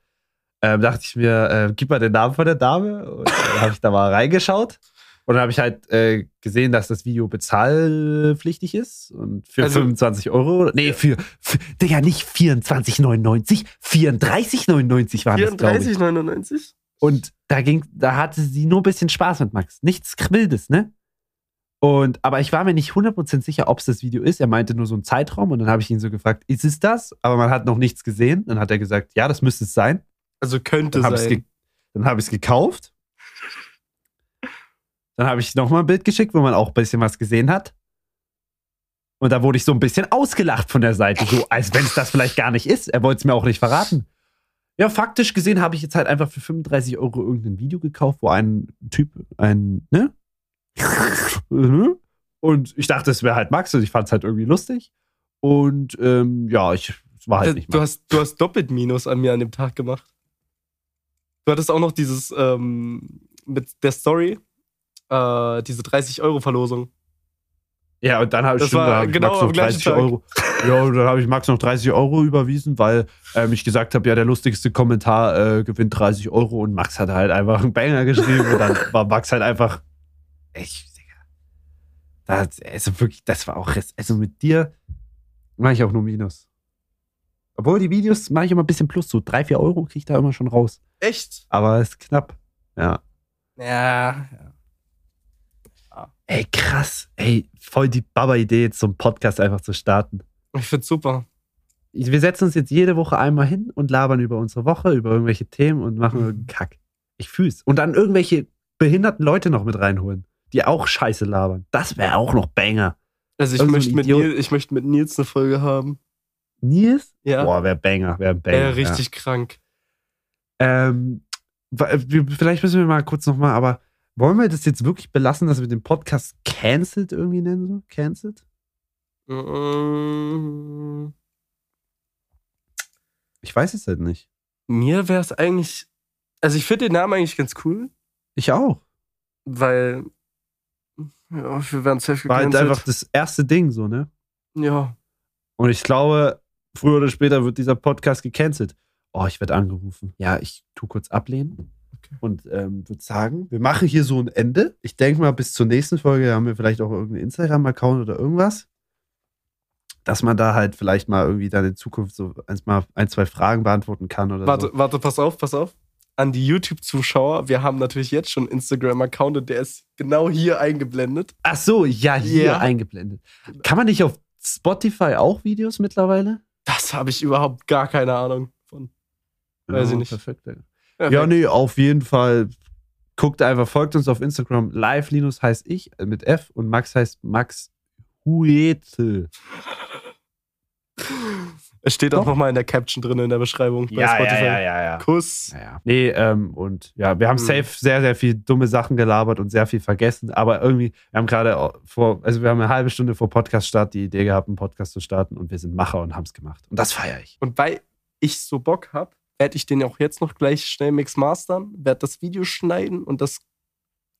ähm, dachte ich mir, äh, gib mal den Namen von der Dame. Und dann habe ich da mal reingeschaut. Und dann habe ich halt äh, gesehen, dass das Video bezahlpflichtig ist. Und für Also- 25 Euro. Nee, für, für Digga, nicht 24,99, 34,99 waren das, glaube ich. 34,99. Und da ging, da hatte sie nur ein bisschen Spaß mit Max. Nichts Wildes, ne? Und, aber ich war mir nicht 100% sicher, ob es das Video ist. Er meinte nur so einen Zeitraum und dann habe ich ihn so gefragt, ist es das? Aber man hat noch nichts gesehen. Dann hat er gesagt, ja, das müsste es sein. Also könnte Dann habe ich es sein. dann hab ich's gekauft. Dann habe ich nochmal ein Bild geschickt, wo man auch ein bisschen was gesehen hat. Und da wurde ich so ein bisschen ausgelacht von der Seite, so als wenn es das vielleicht gar nicht ist. Er wollte es mir auch nicht verraten. Ja, faktisch gesehen habe ich jetzt halt einfach für 35 Euro irgendein Video gekauft, wo ein Typ, ein, ne? Und ich dachte, es wäre halt Max und ich fand es halt irgendwie lustig. Und ähm, ja, ich war halt nicht du, Max. hast, du hast doppelt Minus an mir an dem Tag gemacht. Du hattest auch noch dieses ähm, mit der Story, äh, diese 30-Euro-Verlosung. Ja, und dann habe ich, war dann hab ich genau Max noch gleichen 30 Tag. Euro. Ja, und dann habe ich Max noch 30 Euro überwiesen, weil ähm, ich gesagt habe, ja, der lustigste Kommentar äh, gewinnt 30 Euro und Max hat halt einfach einen Banger geschrieben und dann war Max halt einfach echt, Digga. Das, also wirklich, das war auch, also mit dir mache ich auch nur Minus. Obwohl die Videos mache ich immer ein bisschen plus, so 3, 4 Euro kriege ich da immer schon raus. Echt? Aber es ist knapp. Ja. Ja. Ey, krass. Ey, voll die Baba-Idee, jetzt so einen Podcast einfach zu starten. Ich find's super. wir setzen uns jetzt jede Woche einmal hin und labern über unsere Woche, über irgendwelche Themen und machen Mhm. irgendeinen Kack. Ich fühl's. Und dann irgendwelche behinderten Leute noch mit reinholen, die auch Scheiße labern. Das wäre auch noch Banger. Also ich Irgend so möchte mit. Nils, ich möchte mit Nils eine Folge haben. Nils? Ja. Boah, wär Banger, wär ein Banger. Äh, richtig krank. Ja. Ähm, wa- wir- vielleicht müssen wir mal kurz nochmal, aber wollen wir das jetzt wirklich belassen, dass wir den Podcast cancelled irgendwie nennen? So? Cancelled? Mm, Ich weiß es halt nicht. Mir wäre es eigentlich. Also, ich finde den Namen eigentlich ganz cool, Ich auch. weil. Ja, wir werden safe War halt einfach das erste Ding so, ne? Ja. Und ich glaube, früher oder später wird dieser Podcast gecancelt. Oh, ich werde angerufen. Ja, ich tu kurz ablehnen. Okay. Und ähm, würde sagen, wir machen hier so ein Ende. Ich denke mal, bis zur nächsten Folge haben wir vielleicht auch irgendeinen Instagram-Account oder irgendwas. Dass man da halt vielleicht mal irgendwie dann in Zukunft so eins mal ein, zwei Fragen beantworten kann oder Warte, so. warte, pass auf, pass auf. An die YouTube-Zuschauer, wir haben natürlich jetzt schon Instagram-Account und der ist genau hier eingeblendet. Ach so, ja, hier Ja. eingeblendet. Kann man nicht auf Spotify auch Videos mittlerweile? Das habe ich überhaupt gar keine Ahnung von. Weiß ich Ja, nicht. Perfekt. Perfekt. Ja, nee, auf jeden Fall. Guckt einfach, folgt uns auf Instagram. Live Linus heißt ich äh, mit F und Max heißt Max Huete. Es steht auch Doch. nochmal in der Caption drin in der Beschreibung bei Spotify. ja, ja. Kuss. Ja, ja. Nee, ähm, und ja, wir haben Mhm. safe sehr, sehr viel dumme Sachen gelabert und sehr viel vergessen. Aber irgendwie, wir haben gerade auch vor, also wir haben eine halbe Stunde vor Podcast-Start die Idee gehabt, einen Podcast zu starten und wir sind Macher und haben es gemacht. Und das feiere ich. Und weil ich so Bock habe, werde ich den auch jetzt noch gleich schnell mix mastern, werde das Video schneiden und das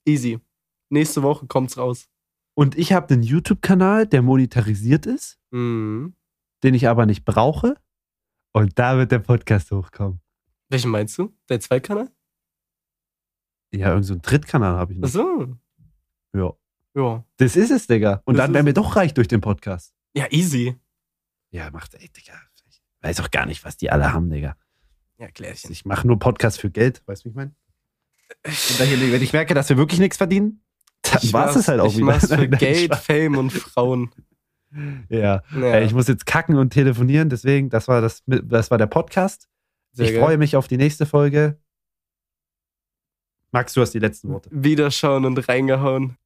easy. Nächste Woche kommt's raus. Und ich habe einen YouTube-Kanal, der monetarisiert ist, Mhm. Den ich aber nicht brauche. Und da wird der Podcast hochkommen. Welchen meinst du? Der Zweitkanal? Ja, irgend so einen Drittkanal habe ich noch. Achso. Ja. Ja. Das ist es, Digga. Und Das dann ist wäre mir es. doch reich durch den Podcast. Ja, easy. Ja, macht ey, Digga. Ich weiß auch gar nicht, was die alle haben, Digga. Ja, Klärchen. Ich mache nur Podcasts für Geld, weißt du, wie ich meine? Und daher, wenn ich merke, dass wir wirklich nichts verdienen, dann war es es halt auch ich wieder. mach's für Geld. Fame und Frauen. Ja. Ja, ich muss jetzt kacken und telefonieren, deswegen, das war, das, das war der Podcast. sehr ich geil. freue mich auf die nächste Folge. Max, du hast die letzten Worte. Wiederschauen und reingehauen.